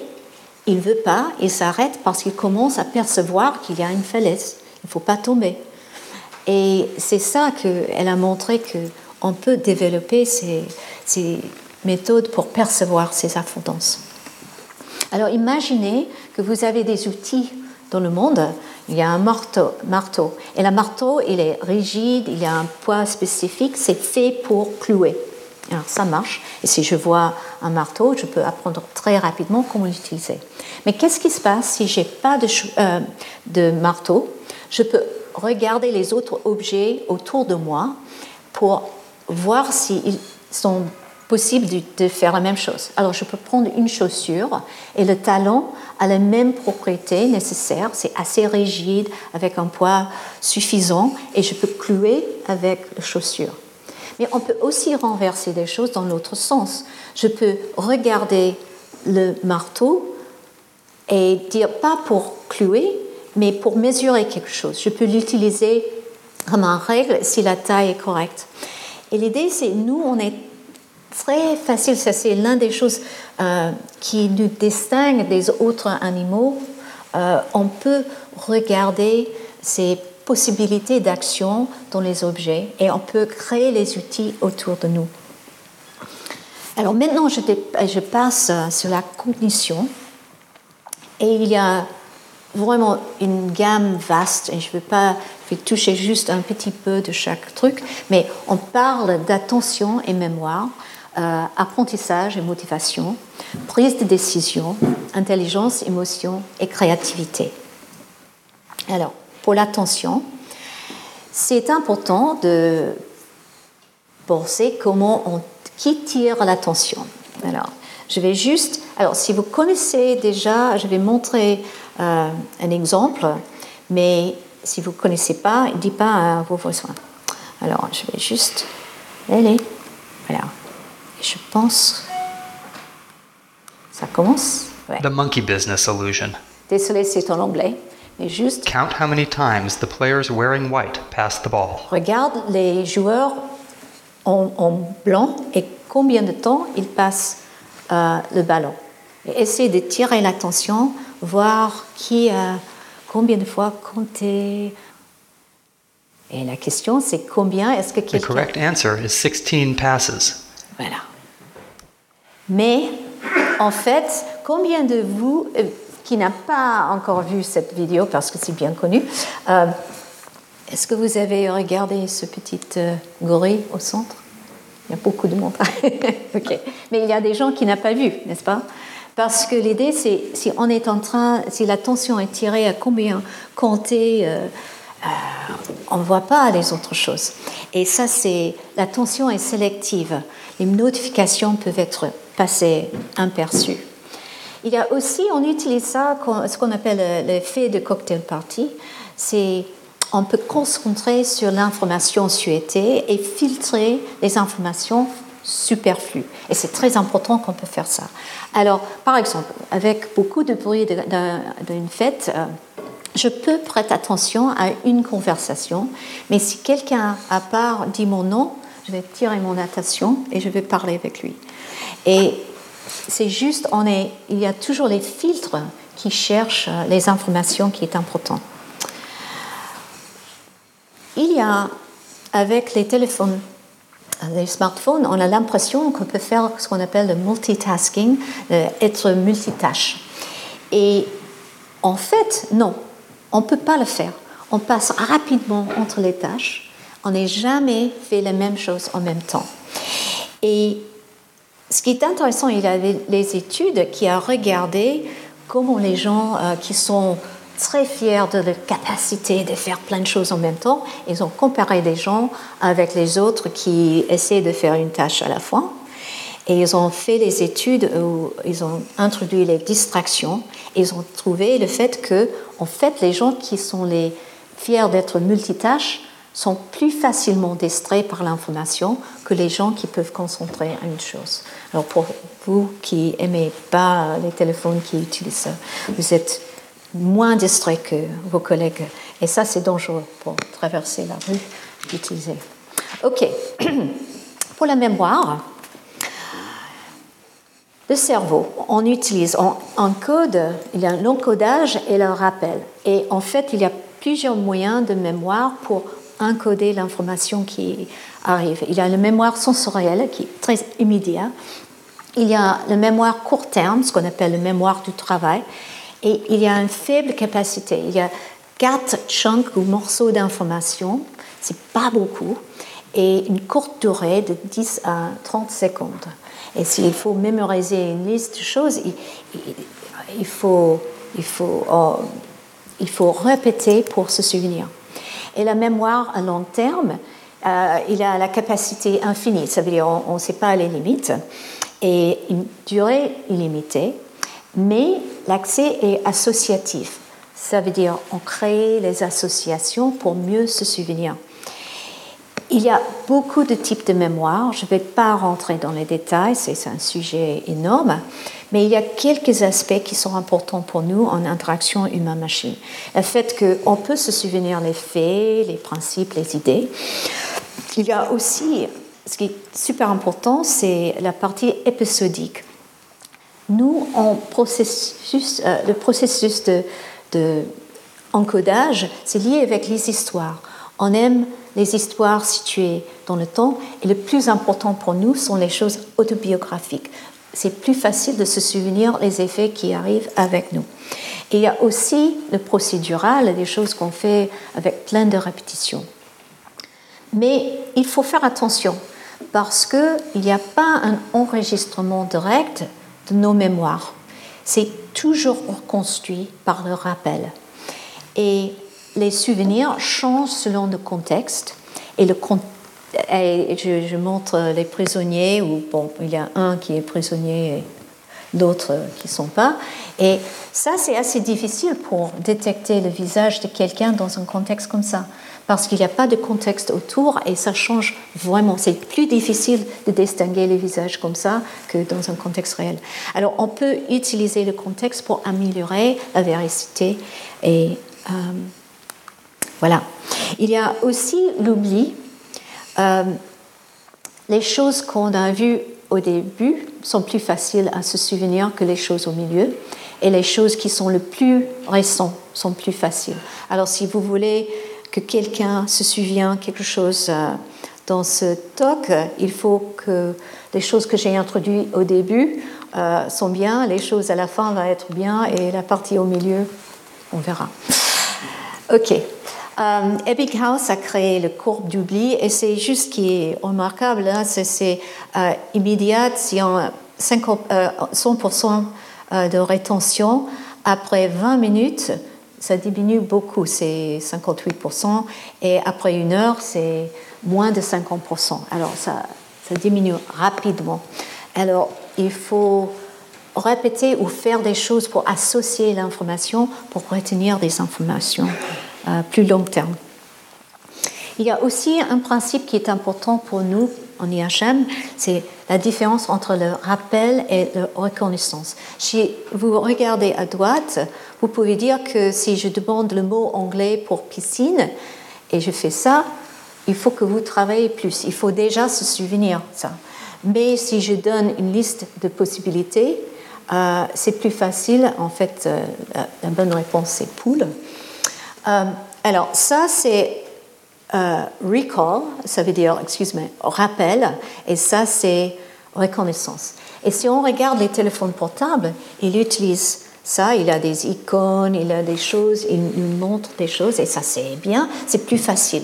il ne veut pas, il s'arrête parce qu'il commence à percevoir qu'il y a une falaise. Il ne faut pas tomber. Et c'est ça qu'elle a montré qu'on peut développer ces, méthodes pour percevoir ces affordances. Alors imaginez que vous avez des outils dans le monde, il y a un marteau, marteau. Et le marteau, il est rigide, il a un poids spécifique, c'est fait pour clouer. Alors ça marche. Et si je vois un marteau, je peux apprendre très rapidement comment l'utiliser. Mais qu'est-ce qui se passe si j'ai pas de, euh, de marteau? Je peux regarder les autres objets autour de moi pour voir s'ils sont possible de, faire la même chose. Alors je peux prendre une chaussure et le talon a la même propriété nécessaire, c'est assez rigide avec un poids suffisant et je peux clouer avec la chaussure. Mais on peut aussi renverser des choses dans l'autre sens. Je peux regarder le marteau et dire pas pour clouer, mais pour mesurer quelque chose. Je peux l'utiliser comme un règle si la taille est correcte. Et l'idée, c'est nous, on est très facile. Ça, c'est l'une des choses euh, qui nous distingue des autres animaux. Euh, on peut regarder ces possibilités d'action dans les objets et on peut créer les outils autour de nous. Alors maintenant, je, passe euh, sur la cognition. Et il y a vraiment une gamme vaste, et je ne veux pas toucher juste un petit peu de chaque truc, mais on parle d'attention et mémoire. Euh, apprentissage et motivation, prise de décision, intelligence, émotion et créativité. Alors, pour l'attention, c'est important de penser comment on, qui tire l'attention. Alors, je vais juste, alors si vous connaissez déjà, je vais montrer euh, un exemple, mais si vous ne connaissez pas, ne dites pas à vos voisins. Alors, je vais juste aller. Voilà. Je pense. Ça commence? Ouais. The monkey business illusion. Désolé, c'est en anglais. Mais juste. Count how many times the players wearing white pass the ball. Regarde les joueurs en, en blanc et combien de temps ils passent euh, le ballon. Et essayer de tirer l'attention, voir qui a combien de fois compté. Et la question, c'est combien est-ce que quelqu'un... The correct answer is 16 passes. Voilà. Mais en fait, combien de vous euh, qui n'a pas encore vu cette vidéo parce que c'est bien connu, euh, est-ce que vous avez regardé ce petit euh, gorille au centre? Il y a beaucoup de monde. <laughs> ok. Mais il y a des gens qui n'ont pas vu, n'est-ce pas? Parce que l'idée, c'est si on est en train, si l'attention est tirée à combien compter, on ne voit pas les autres choses. Et ça, c'est l'attention est sélective. Les notifications peuvent être passer imperçues. Il y a aussi, on utilise ça, ce qu'on appelle l'effet de cocktail party. C'est on peut concentrer sur l'information souhaitée et filtrer les informations superflues. Et c'est très important qu'on peut faire ça. Alors, par exemple, avec beaucoup de bruit d'une fête, euh, je peux prêter attention à une conversation, mais si quelqu'un à part dit mon nom, je vais tirer mon attention et je vais parler avec lui. Et c'est juste, on est, il y a toujours les filtres qui cherchent les informations qui sont importantes. Il y a, avec les téléphones, les smartphones, on a l'impression qu'on peut faire ce qu'on appelle le multitasking, être multitâche. Et en fait, non, on ne peut pas le faire. On passe rapidement entre les tâches. On n'est jamais fait la même chose en même temps. Et ce qui est intéressant, il y a les études qui ont regardé comment les gens euh, qui sont très fiers de leur capacité de faire plein de choses en même temps, ils ont comparé des gens avec les autres qui essaient de faire une tâche à la fois. Et ils ont fait des études où ils ont introduit les distractions. Ils ont trouvé le fait que, en fait, les gens qui sont les fiers d'être multitâches sont plus facilement distraits par l'information que les gens qui peuvent concentrer à une chose. Alors pour vous qui aimez pas les téléphones qui utilisent ça, vous êtes moins distraits que vos collègues. Et ça, c'est dangereux pour traverser la rue d'utiliser. OK. <clears throat> pour la mémoire, le cerveau, on utilise, on encode, il y a l'encodage et le rappel. Et en fait, il y a plusieurs moyens de mémoire pour encoder l'information qui arrive. Il y a la mémoire sensorielle qui est très immédiat. Il y a la mémoire court terme, ce qu'on appelle la mémoire du travail. Et il y a une faible capacité. Il y a quatre chunks ou morceaux d'information, c'est pas beaucoup, et une courte durée de 10 à 30 secondes. Et s'il faut mémoriser une liste de choses, faut, il, faut, oh, il faut répéter pour se souvenir. Et la mémoire à long terme, euh, il a la capacité infinie, ça veut dire on ne sait pas les limites, et une durée illimitée, mais l'accès est associatif. Ça veut dire on crée les associations pour mieux se souvenir. Il y a beaucoup de types de mémoire. Je ne vais pas rentrer dans les détails, c'est un sujet énorme, mais il y a quelques aspects qui sont importants pour nous en interaction humain-machine. Le fait qu'on peut se souvenir les faits, les principes, les idées. Il y a aussi, ce qui est super important, c'est la partie épisodique. Nous, en processus, euh, le processus de, de encodage, c'est lié avec les histoires. On aime les histoires situées dans le temps et le plus important pour nous sont les choses autobiographiques. C'est plus facile de se souvenir les effets qui arrivent avec nous. Il y a aussi le procédural, des choses qu'on fait avec plein de répétitions. Mais il faut faire attention parce qu'il n'y a pas un enregistrement direct de nos mémoires. C'est toujours reconstruit par le rappel. Et les souvenirs changent selon le contexte et le je, montre les prisonniers où bon il y a un qui est prisonnier et d'autres qui ne sont pas et ça c'est assez difficile pour détecter le visage de quelqu'un dans un contexte comme ça parce qu'il n'y a pas de contexte autour et ça change vraiment c'est plus difficile de distinguer les visages comme ça que dans un contexte réel alors on peut utiliser le contexte pour améliorer la véracité et euh, voilà. Il y a aussi l'oubli. Euh, les choses qu'on a vues au début sont plus faciles à se souvenir que les choses au milieu. Et les choses qui sont le plus récentes sont plus faciles. Alors si vous voulez que quelqu'un se souvienne quelque chose euh, dans ce talk, il faut que les choses que j'ai introduites au début euh, sont bien, les choses à la fin vont être bien et la partie au milieu, on verra. Ok. Euh, Epic House a créé le courbe d'oubli et c'est juste qui est remarquable, hein, c'est euh, immédiat, si on 100% euh, de rétention, après 20 minutes, ça diminue beaucoup, c'est 58%, et après une heure, c'est moins de 50%. Alors ça, diminue rapidement. Alors il faut répéter ou faire des choses pour associer l'information, pour retenir des informations plus long terme. Il y a aussi un principe qui est important pour nous en IHM, c'est la différence entre le rappel et la reconnaissance. Si vous regardez à droite, vous pouvez dire que si je demande le mot anglais pour piscine et je fais ça, il faut que vous travaillez plus. Il faut déjà se souvenir ça. Mais si je donne une liste de possibilités, euh, c'est plus facile. En fait, euh, la, bonne réponse, c'est poule. Euh, alors, ça, c'est recall, ça veut dire, excuse-moi, rappel, et ça, c'est reconnaissance. Et si on regarde les téléphones portables, il utilise ça, il a des icônes, il a des choses, il nous montre des choses, et ça, c'est bien, c'est plus facile.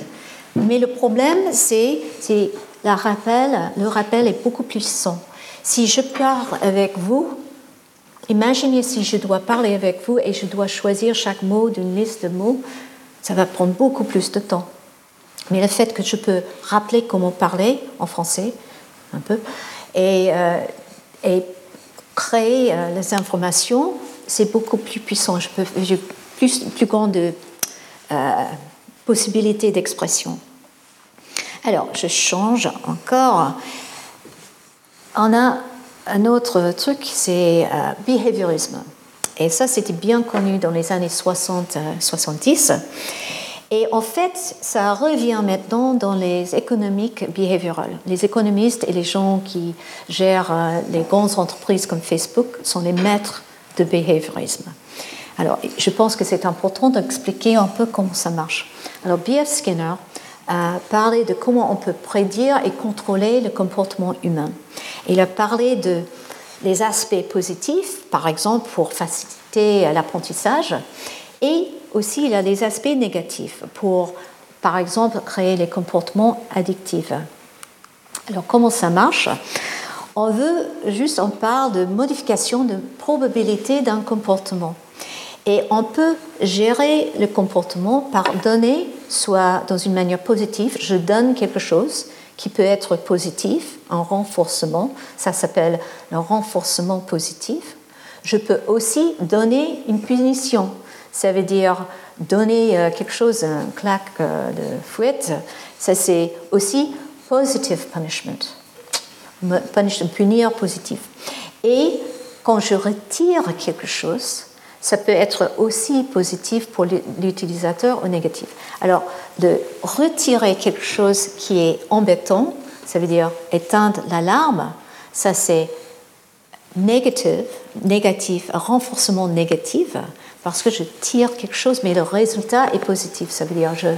Mais le problème, c'est rappel, le rappel est beaucoup plus puissant. Si je parle avec vous, imaginez si je dois parler avec vous et je dois choisir chaque mot d'une liste de mots, ça va prendre beaucoup plus de temps. Mais le fait que je peux rappeler comment parler en français, un peu, et, euh, créer euh, les informations, c'est beaucoup plus puissant. J'ai plus, plus grande euh, possibilité d'expression. Alors, je change encore. On a un autre truc, c'est euh, behaviorisme. Et ça, c'était bien connu dans les années 60-70. Euh, et en fait, ça revient maintenant dans les économiques behaviorales. Les économistes et les gens qui gèrent euh, les grandes entreprises comme Facebook sont les maîtres de behaviorisme. Alors, je pense que c'est important d'expliquer un peu comment ça marche. Alors, B.F. Skinner a parlé de comment on peut prédire et contrôler le comportement humain. Il a parlé de les aspects positifs, par exemple pour faciliter l'apprentissage, et aussi il a des aspects négatifs pour, par exemple, créer les comportements addictifs. Alors comment ça marche? On veut juste, on parle de modification de probabilité d'un comportement. Et on peut gérer le comportement par donner, soit dans une manière positive, je donne quelque chose qui peut être positif, un renforcement, ça s'appelle le renforcement positif. Je peux aussi donner une punition, ça veut dire donner euh, quelque chose, un claque euh, de fouette, ça c'est aussi positive punishment, punir positif. Et quand je retire quelque chose, ça peut être aussi positif pour l'utilisateur ou négatif. Alors, de retirer quelque chose qui est embêtant, ça veut dire éteindre l'alarme, ça c'est négatif, négatif, renforcement négatif, parce que je tire quelque chose, mais le résultat est positif. Ça veut dire je,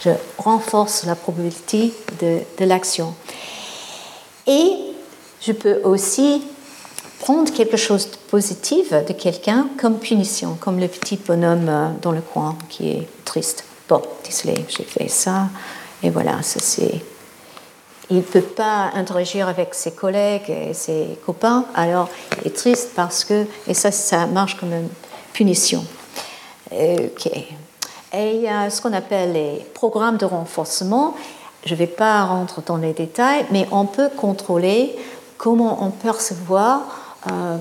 je renforce la probabilité de l'action. Et je peux aussi prendre quelque chose de positif de quelqu'un comme punition, comme le petit bonhomme euh, dans le coin qui est triste. Bon, désolé, j'ai fait ça, et voilà, ça c'est. Il ne peut pas interagir avec ses collègues et ses copains, alors il est triste parce que, et ça, ça marche comme une punition. Ok. Et il y a ce qu'on appelle les programmes de renforcement. Je ne vais pas rentrer dans les détails, mais on peut contrôler comment on percevoir euh,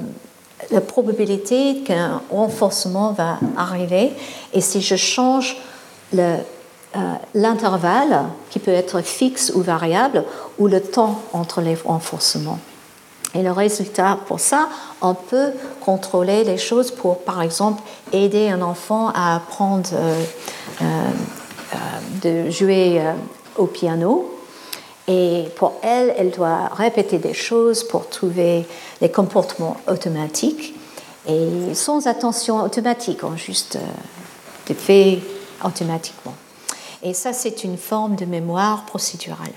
la probabilité qu'un renforcement va arriver. Et si je change euh, l'intervalle, qui peut être fixe ou variable, ou le temps entre les renforcements. Et le résultat, pour ça, on peut contrôler les choses pour, par exemple, aider un enfant à apprendre euh, de jouer au piano et pour elle, elle doit répéter des choses pour trouver les comportements automatiques et sans attention automatique, en juste euh, des faits automatiquement. Et ça, c'est une forme de mémoire procédurale.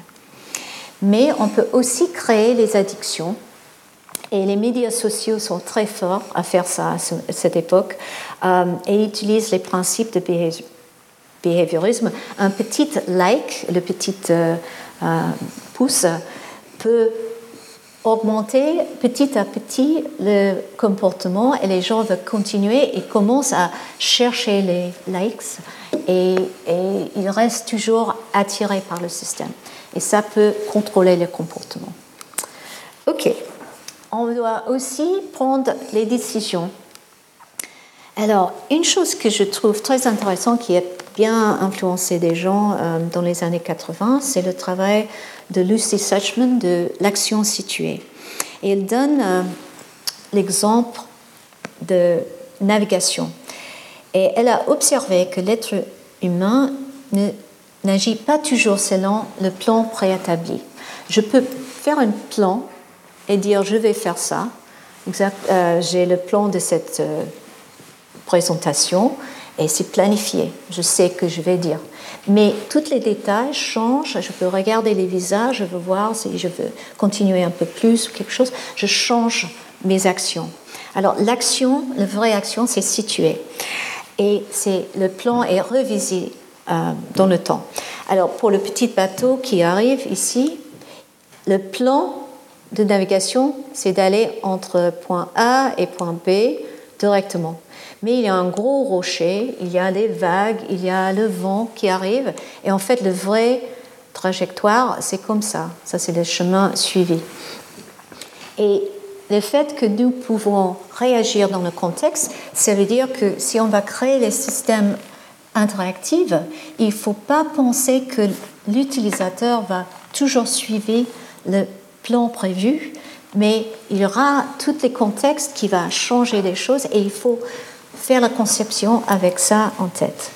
Mais on peut aussi créer les addictions. Et les médias sociaux sont très forts à faire ça à cette époque euh, et utilisent les principes de behaviorisme. Un petit like, le petit euh, pouce peut augmenter petit à petit le comportement et les gens vont continuer et commencent à chercher les likes et ils restent toujours attirés par le système. Et ça peut contrôler le comportement. Ok. on doit aussi prendre les décisions. Alors, une chose que je trouve très intéressante qui a bien influencé des gens euh, dans les années 80, c'est le travail de Lucy Suchman de l'action située. Et elle donne euh, l'exemple de navigation. Et elle a observé que l'être humain n'agit pas toujours selon le plan préétabli. Je peux faire un plan et dire je vais faire ça. Euh, j'ai le plan de cette présentation et c'est planifié. Je sais que je vais dire. Mais tous les détails changent. Je peux regarder les visages, je veux voir si je veux continuer un peu plus ou quelque chose. Je change mes actions. Alors l'action, la vraie action, c'est situer. Et c'est le plan est revisé euh, dans le temps. Alors pour le petit bateau qui arrive ici, le plan de navigation, c'est d'aller entre point A et point B directement. Mais il y a un gros rocher, il y a des vagues, il y a le vent qui arrive, et en fait, le vrai trajectoire, c'est comme ça. Ça, c'est le chemin suivi. Et le fait que nous pouvons réagir dans le contexte, ça veut dire que si on va créer les systèmes interactifs, il ne faut pas penser que l'utilisateur va toujours suivre le plan prévu, mais il y aura tous les contextes qui vont changer les choses et il faut faire la conception avec ça en tête.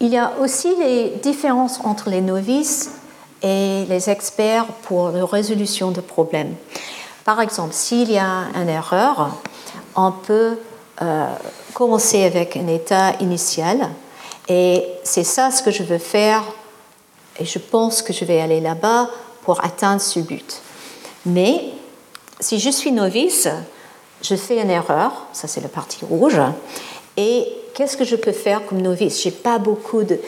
Il y a aussi les différences entre les novices et les experts pour la résolution de problèmes. Par exemple, s'il y a une erreur, on peut euh, commencer avec un état initial et c'est ça ce que je veux faire et je pense que je vais aller là-bas pour atteindre ce but. Mais si je suis novice, je fais une erreur, ça c'est la partie rouge, et qu'est-ce que je peux faire comme novice? J'ai pas beaucoup de,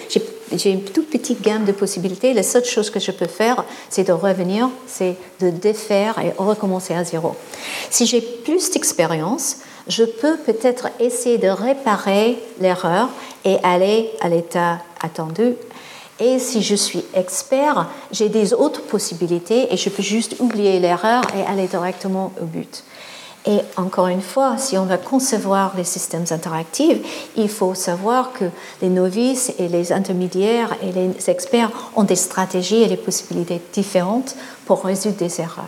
j'ai une toute petite gamme de possibilités. La seule chose que je peux faire, c'est de revenir, c'est de défaire et recommencer à zéro. Si j'ai plus d'expérience, je peux peut-être essayer de réparer l'erreur et aller à l'état attendu et si je suis expert, j'ai des autres possibilités et je peux juste oublier l'erreur et aller directement au but. Et encore une fois, si on va concevoir les systèmes interactifs, il faut savoir que les novices et les intermédiaires et les experts ont des stratégies et des possibilités différentes pour résoudre des erreurs.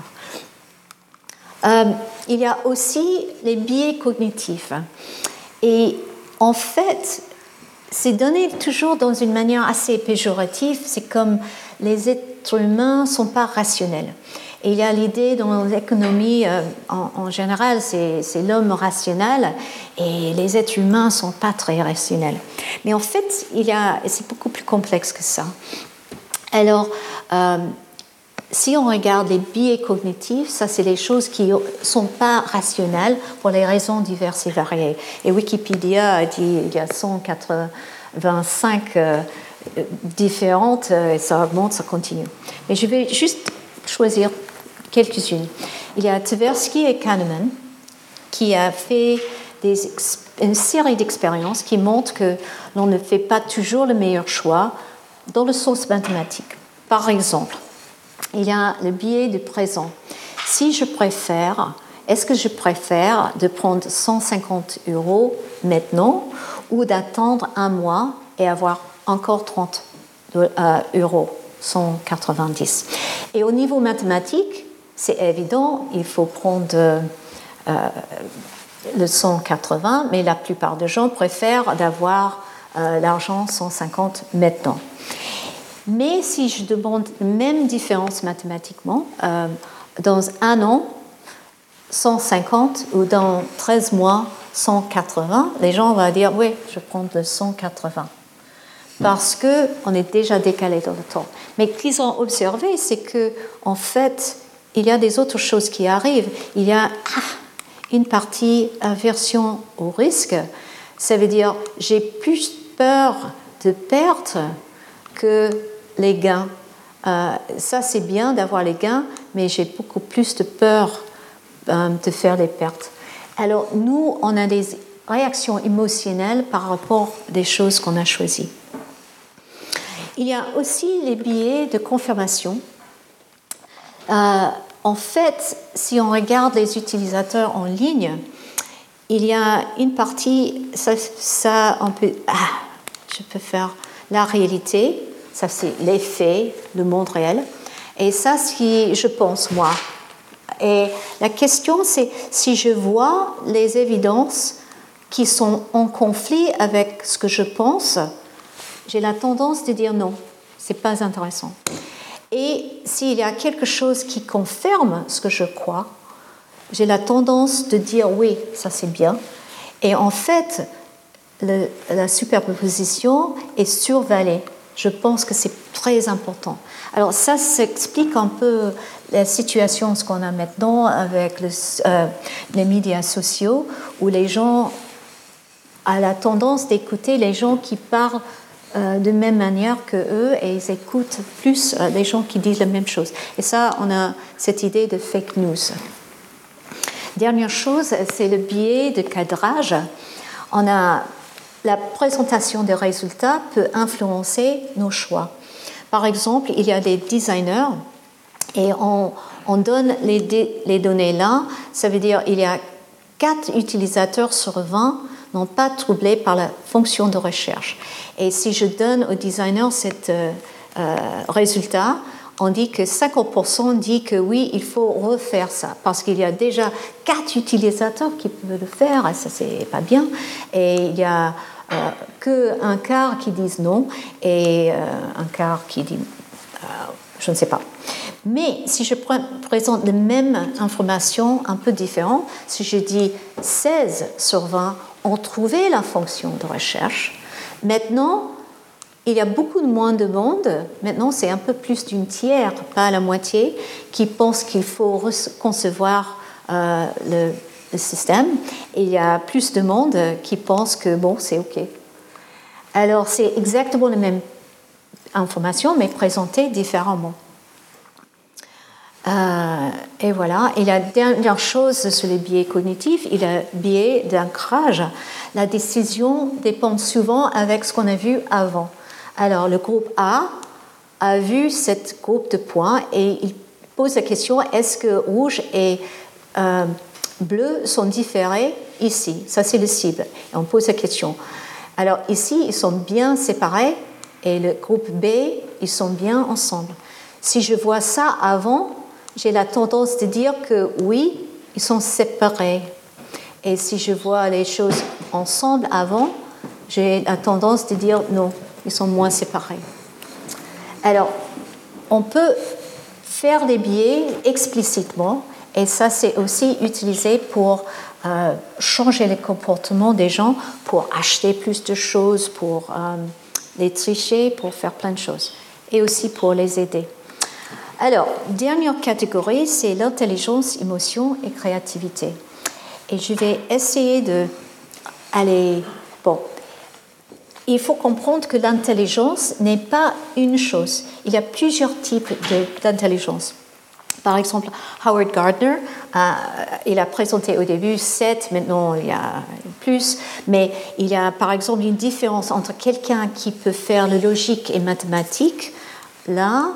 Euh, il y a aussi les biais cognitifs. Et en fait, c'est donné toujours dans une manière assez péjorative. C'est comme les êtres humains ne sont pas rationnels. Il y a l'idée dans l'économie euh, en, général, c'est l'homme rationnel et les êtres humains ne sont pas très rationnels. Mais en fait, c'est beaucoup plus complexe que ça. Alors, euh, si on regarde les biais cognitifs, ça c'est les choses qui ne sont pas rationnelles pour les raisons diverses et variées. Et Wikipédia a dit il y a 185 euh, différentes, euh, et ça augmente, ça continue. Mais je vais juste choisir quelques-unes. Il y a Tversky et Kahneman qui a fait une série d'expériences qui montrent que l'on ne fait pas toujours le meilleur choix dans le sens mathématique. Par exemple, il y a le biais du présent. Si je préfère, est-ce que je préfère de prendre 150 euros maintenant ou d'attendre un mois et avoir encore 30 euh, euros, 190 Et au niveau mathématique, c'est évident, il faut prendre euh, le 180, mais la plupart des gens préfèrent d'avoir euh, l'argent 150 maintenant. Mais si je demande la même différence mathématiquement, euh, dans un an, 150 ou dans 13 mois, 180, les gens vont dire oui, je prends le 180. Parce qu'on est déjà décalé dans le temps. Mais qu'ils ont observé, c'est que en fait, il y a des autres choses qui arrivent. Il y a ah, une partie aversion au risque. Ça veut dire j'ai plus peur de perdre que les gains. Euh, ça, c'est bien d'avoir les gains, mais j'ai beaucoup plus de peur euh, de faire les pertes. Alors, nous, on a des réactions émotionnelles par rapport des choses qu'on a choisies. Il y a aussi les biais de confirmation. Euh, en fait, si on regarde les utilisateurs en ligne, il y a une partie, ça, on peut, ah, je peux faire la réalité, ça c'est les faits, le monde réel, et ça, qui, je pense, moi. Et la question, c'est si je vois les évidences qui sont en conflit avec ce que je pense, j'ai la tendance de dire non, c'est pas intéressant. Et s'il y a quelque chose qui confirme ce que je crois, j'ai la tendance de dire oui, ça c'est bien. Et en fait, la superposition est survalée. Je pense que c'est très important. Alors ça s'explique un peu la situation, ce qu'on a maintenant avec euh, les médias sociaux, où les gens ont la tendance d'écouter les gens qui parlent de même manière que eux et ils écoutent plus euh, les gens qui disent la même chose. Et ça, on a cette idée de fake news. Dernière chose, c'est le biais de cadrage. On a la présentation des résultats peut influencer nos choix. Par exemple, il y a des designers et on, donne les, les, données là. Ça veut dire qu'il y a 4 utilisateurs sur 20 n'ont pas troublé par la fonction de recherche. Et si je donne aux designers ce euh, euh, résultat, on dit que 50% dit que oui, il faut refaire ça, parce qu'il y a déjà quatre utilisateurs qui peuvent le faire, et ça c'est pas bien. Et il y a euh, qu'un quart qui disent non, et euh, un quart qui dit euh, je ne sais pas. Mais si je présente les mêmes informations un peu différentes, si je dis 16 sur 20 ont trouvé la fonction de recherche, maintenant, il y a beaucoup moins de monde, maintenant c'est un peu plus d'une tiers, pas la moitié, qui pense qu'il faut concevoir euh, le, système. Et il y a plus de monde qui pense que bon, c'est OK. Alors c'est exactement la même information, mais présentée différemment. Euh, et voilà. Et la dernière chose sur les biais cognitifs, il y a le biais d'ancrage. La décision dépend souvent avec ce qu'on a vu avant. Alors, le groupe A a vu cette groupe de points et il pose la question est-ce que rouge et euh, bleu sont différés ici? Ça, c'est le cible. On pose la question. Alors, ici, ils sont bien séparés et le groupe B, ils sont bien ensemble. Si je vois ça avant, j'ai la tendance de dire que oui, ils sont séparés. Et si je vois les choses ensemble avant, j'ai la tendance de dire non, ils sont moins séparés. Alors, on peut faire des biais explicitement, et ça c'est aussi utilisé pour euh, changer les comportements des gens, pour acheter plus de choses, pour euh, les tricher, pour faire plein de choses, et aussi pour les aider. Alors, dernière catégorie, c'est l'intelligence, émotion et créativité. Et je vais essayer de aller. Bon, il faut comprendre que l'intelligence n'est pas une chose. Il y a plusieurs types d'intelligence. Par exemple, Howard Gardner, euh, il a présenté au début sept, maintenant il y a plus, mais il y a par exemple une différence entre quelqu'un qui peut faire le logique et mathématique, là,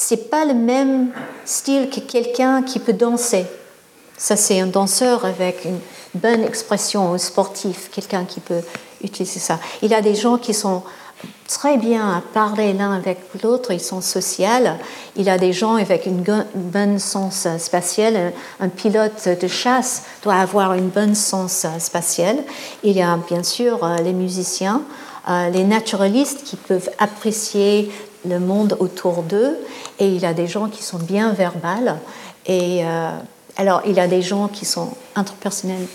c'est pas le même style que quelqu'un qui peut danser. Ça, c'est un danseur avec une bonne expression, un sportif, quelqu'un qui peut utiliser ça. Il y a des gens qui sont très bien à parler l'un avec l'autre, ils sont sociaux. Il y a des gens avec une bonne sens spatial. Un pilote de chasse doit avoir une bonne sens spatial. Il y a bien sûr euh, les musiciens, euh, les naturalistes qui peuvent apprécier le monde autour d'eux. Et il a des gens qui sont bien verbales. Et euh, alors, il a des gens qui sont interpersonnels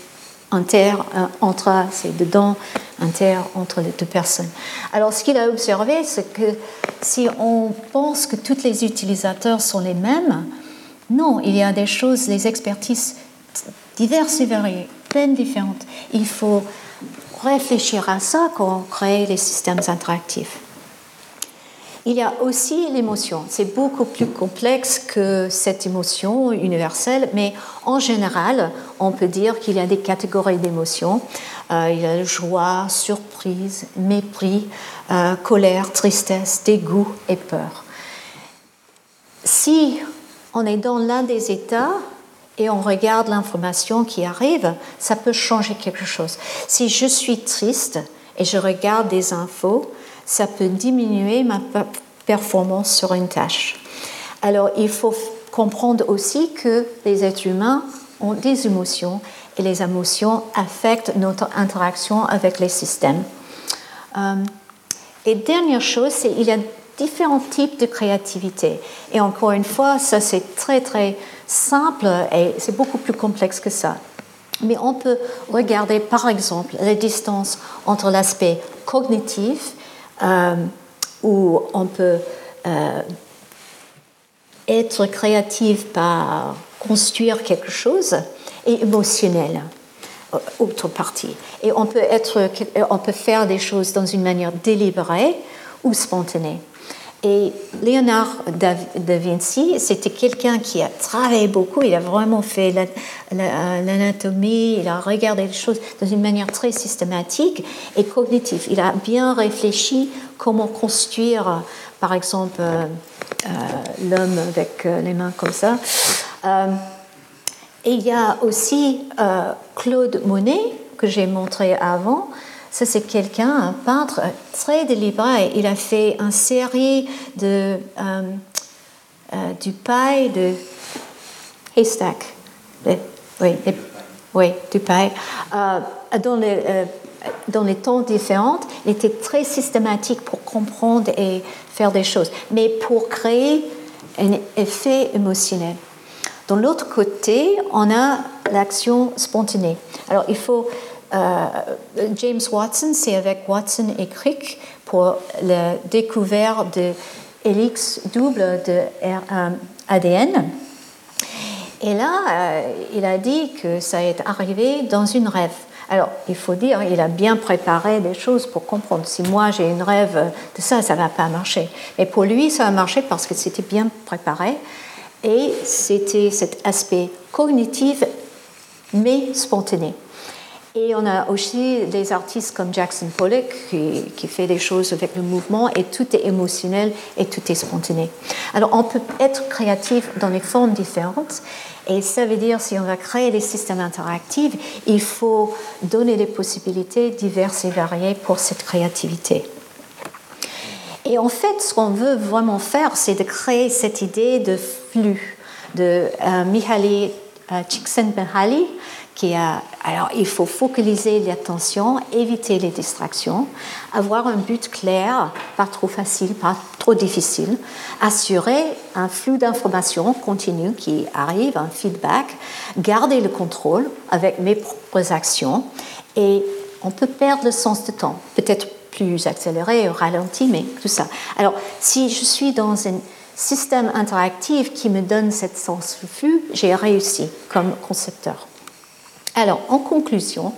inter, euh, entre, c'est dedans, inter, entre les deux personnes. Alors, ce qu'il a observé, c'est que si on pense que tous les utilisateurs sont les mêmes, non, il y a des choses, des expertises diverses et variées, pleines différentes. Il faut réfléchir à ça quand on crée les systèmes interactifs. Il y a aussi l'émotion. C'est beaucoup plus complexe que cette émotion universelle, mais en général, on peut dire qu'il y a des catégories d'émotions. Euh, il y a joie, surprise, mépris, euh, colère, tristesse, dégoût et peur. Si on est dans l'un des états et on regarde l'information qui arrive, ça peut changer quelque chose. Si je suis triste et je regarde des infos, ça peut diminuer ma performance sur une tâche. Alors il faut comprendre aussi que les êtres humains ont des émotions et les émotions affectent notre interaction avec les systèmes. Euh, et dernière chose, qu'il y a différents types de créativité. Et encore une fois, ça c'est très très simple et c'est beaucoup plus complexe que ça. Mais on peut regarder par exemple les distances entre l'aspect cognitif, où on peut euh, être créatif par construire quelque chose, et émotionnel, euh, autre partie. Et on peut, être, on peut faire des choses dans une manière délibérée ou spontanée. Et Léonard da Vinci, c'était quelqu'un qui a travaillé beaucoup, il a vraiment fait l'anatomie, il a regardé les choses dans une manière très systématique et cognitive. Il a bien réfléchi comment construire, par exemple, euh, euh, l'homme avec euh, les mains comme ça. et il y a aussi Claude Monet, que j'ai montré avant, ça, c'est quelqu'un, un peintre très délibéré. Il a fait une série de, euh, euh, du paille de haystack. oui, oui, du paille. Euh, dans, les, dans les temps différents, il était très systématique pour comprendre et faire des choses, mais pour créer un effet émotionnel. Dans l'autre côté, on a l'action spontanée. Alors, il faut euh, James Watson, c'est avec Watson et Crick pour la découverte de l'hélix double de ADN. Euh, et là, euh, il a dit que ça est arrivé dans une rêve. Alors, il faut dire, il a bien préparé les choses pour comprendre. Si moi j'ai une rêve de ça, ça ne va pas marcher. Mais pour lui, ça a marché parce que c'était bien préparé et c'était cet aspect cognitif mais spontané. Et on a aussi des artistes comme Jackson Pollock qui, fait des choses avec le mouvement et tout est émotionnel et tout est spontané. Alors on peut être créatif dans les formes différentes et ça veut dire si on va créer des systèmes interactifs, il faut donner des possibilités diverses et variées pour cette créativité. Et en fait, ce qu'on veut vraiment faire, c'est de créer cette idée de flux de euh, Mihaly euh, Csikszentmihalyi, alors il faut focaliser l'attention, éviter les distractions, avoir un but clair, pas trop facile, pas trop difficile, assurer un flux d'informations continu qui arrive, un feedback, garder le contrôle avec mes propres actions et on peut perdre le sens de temps, peut-être plus accéléré, ralenti, mais tout ça. Alors si je suis dans un système interactif qui me donne cette sens de flux, j'ai réussi comme concepteur. Alors, en conclusion,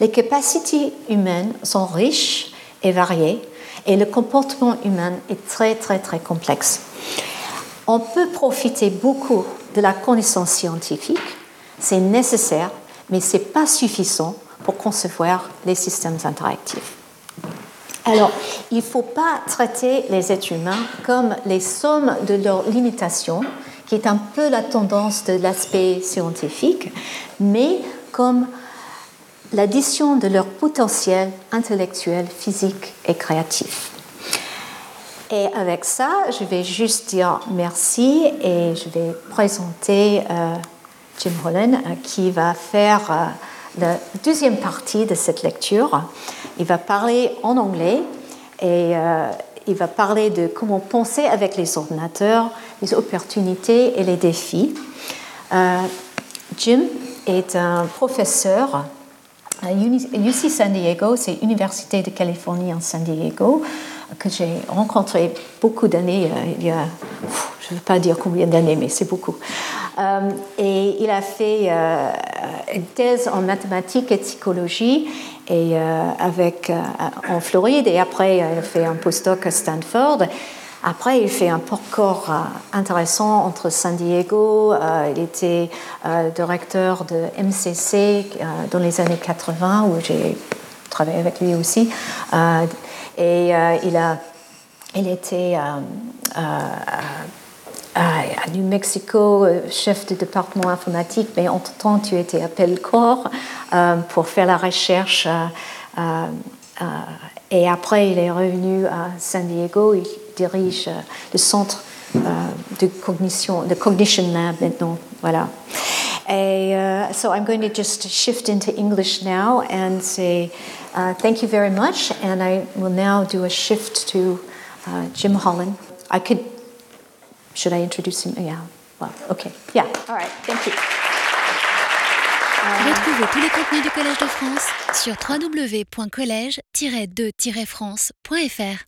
les capacités humaines sont riches et variées et le comportement humain est très, très, très complexe. On peut profiter beaucoup de la connaissance scientifique, c'est nécessaire, mais ce n'est pas suffisant pour concevoir les systèmes interactifs. Alors, il ne faut pas traiter les êtres humains comme les sommes de leurs limitations, qui est un peu la tendance de l'aspect scientifique, mais comme l'addition de leur potentiel intellectuel, physique et créatif. Et avec ça, je vais juste dire merci et je vais présenter euh, Jim Holland euh, qui va faire euh, la deuxième partie de cette lecture. Il va parler en anglais et il va parler de comment penser avec les ordinateurs, les opportunités et les défis. Jim est un professeur à UC San Diego, c'est l'Université de Californie en San Diego, que j'ai rencontré beaucoup d'années, euh, il y a, je ne veux pas dire combien d'années, mais c'est beaucoup. Euh, et il a fait euh, une thèse en mathématiques et psychologie et, avec, en Floride, et après il a fait un postdoc à Stanford. Après, il fait un parcours euh, intéressant entre San Diego, euh, il était euh, directeur de MCC dans les années 80, où j'ai travaillé avec lui aussi. et il, a, il était à New Mexico, chef de département informatique, mais entre-temps, tu étais à Pelcor pour faire la recherche. et après, il est revenu à San Diego. Dirige le centre de cognition, de Cognition Lab maintenant. Voilà. Et uh, so I'm going to just shift into English now and say uh, thank you very much. And I will now do a shift to uh, Jim Holland. I could, should I introduce him? Yeah. Well, okay. Yeah. All right. Thank you. Retrouvez tous les contenus du Collège de France sur www.colège-2-france.fr.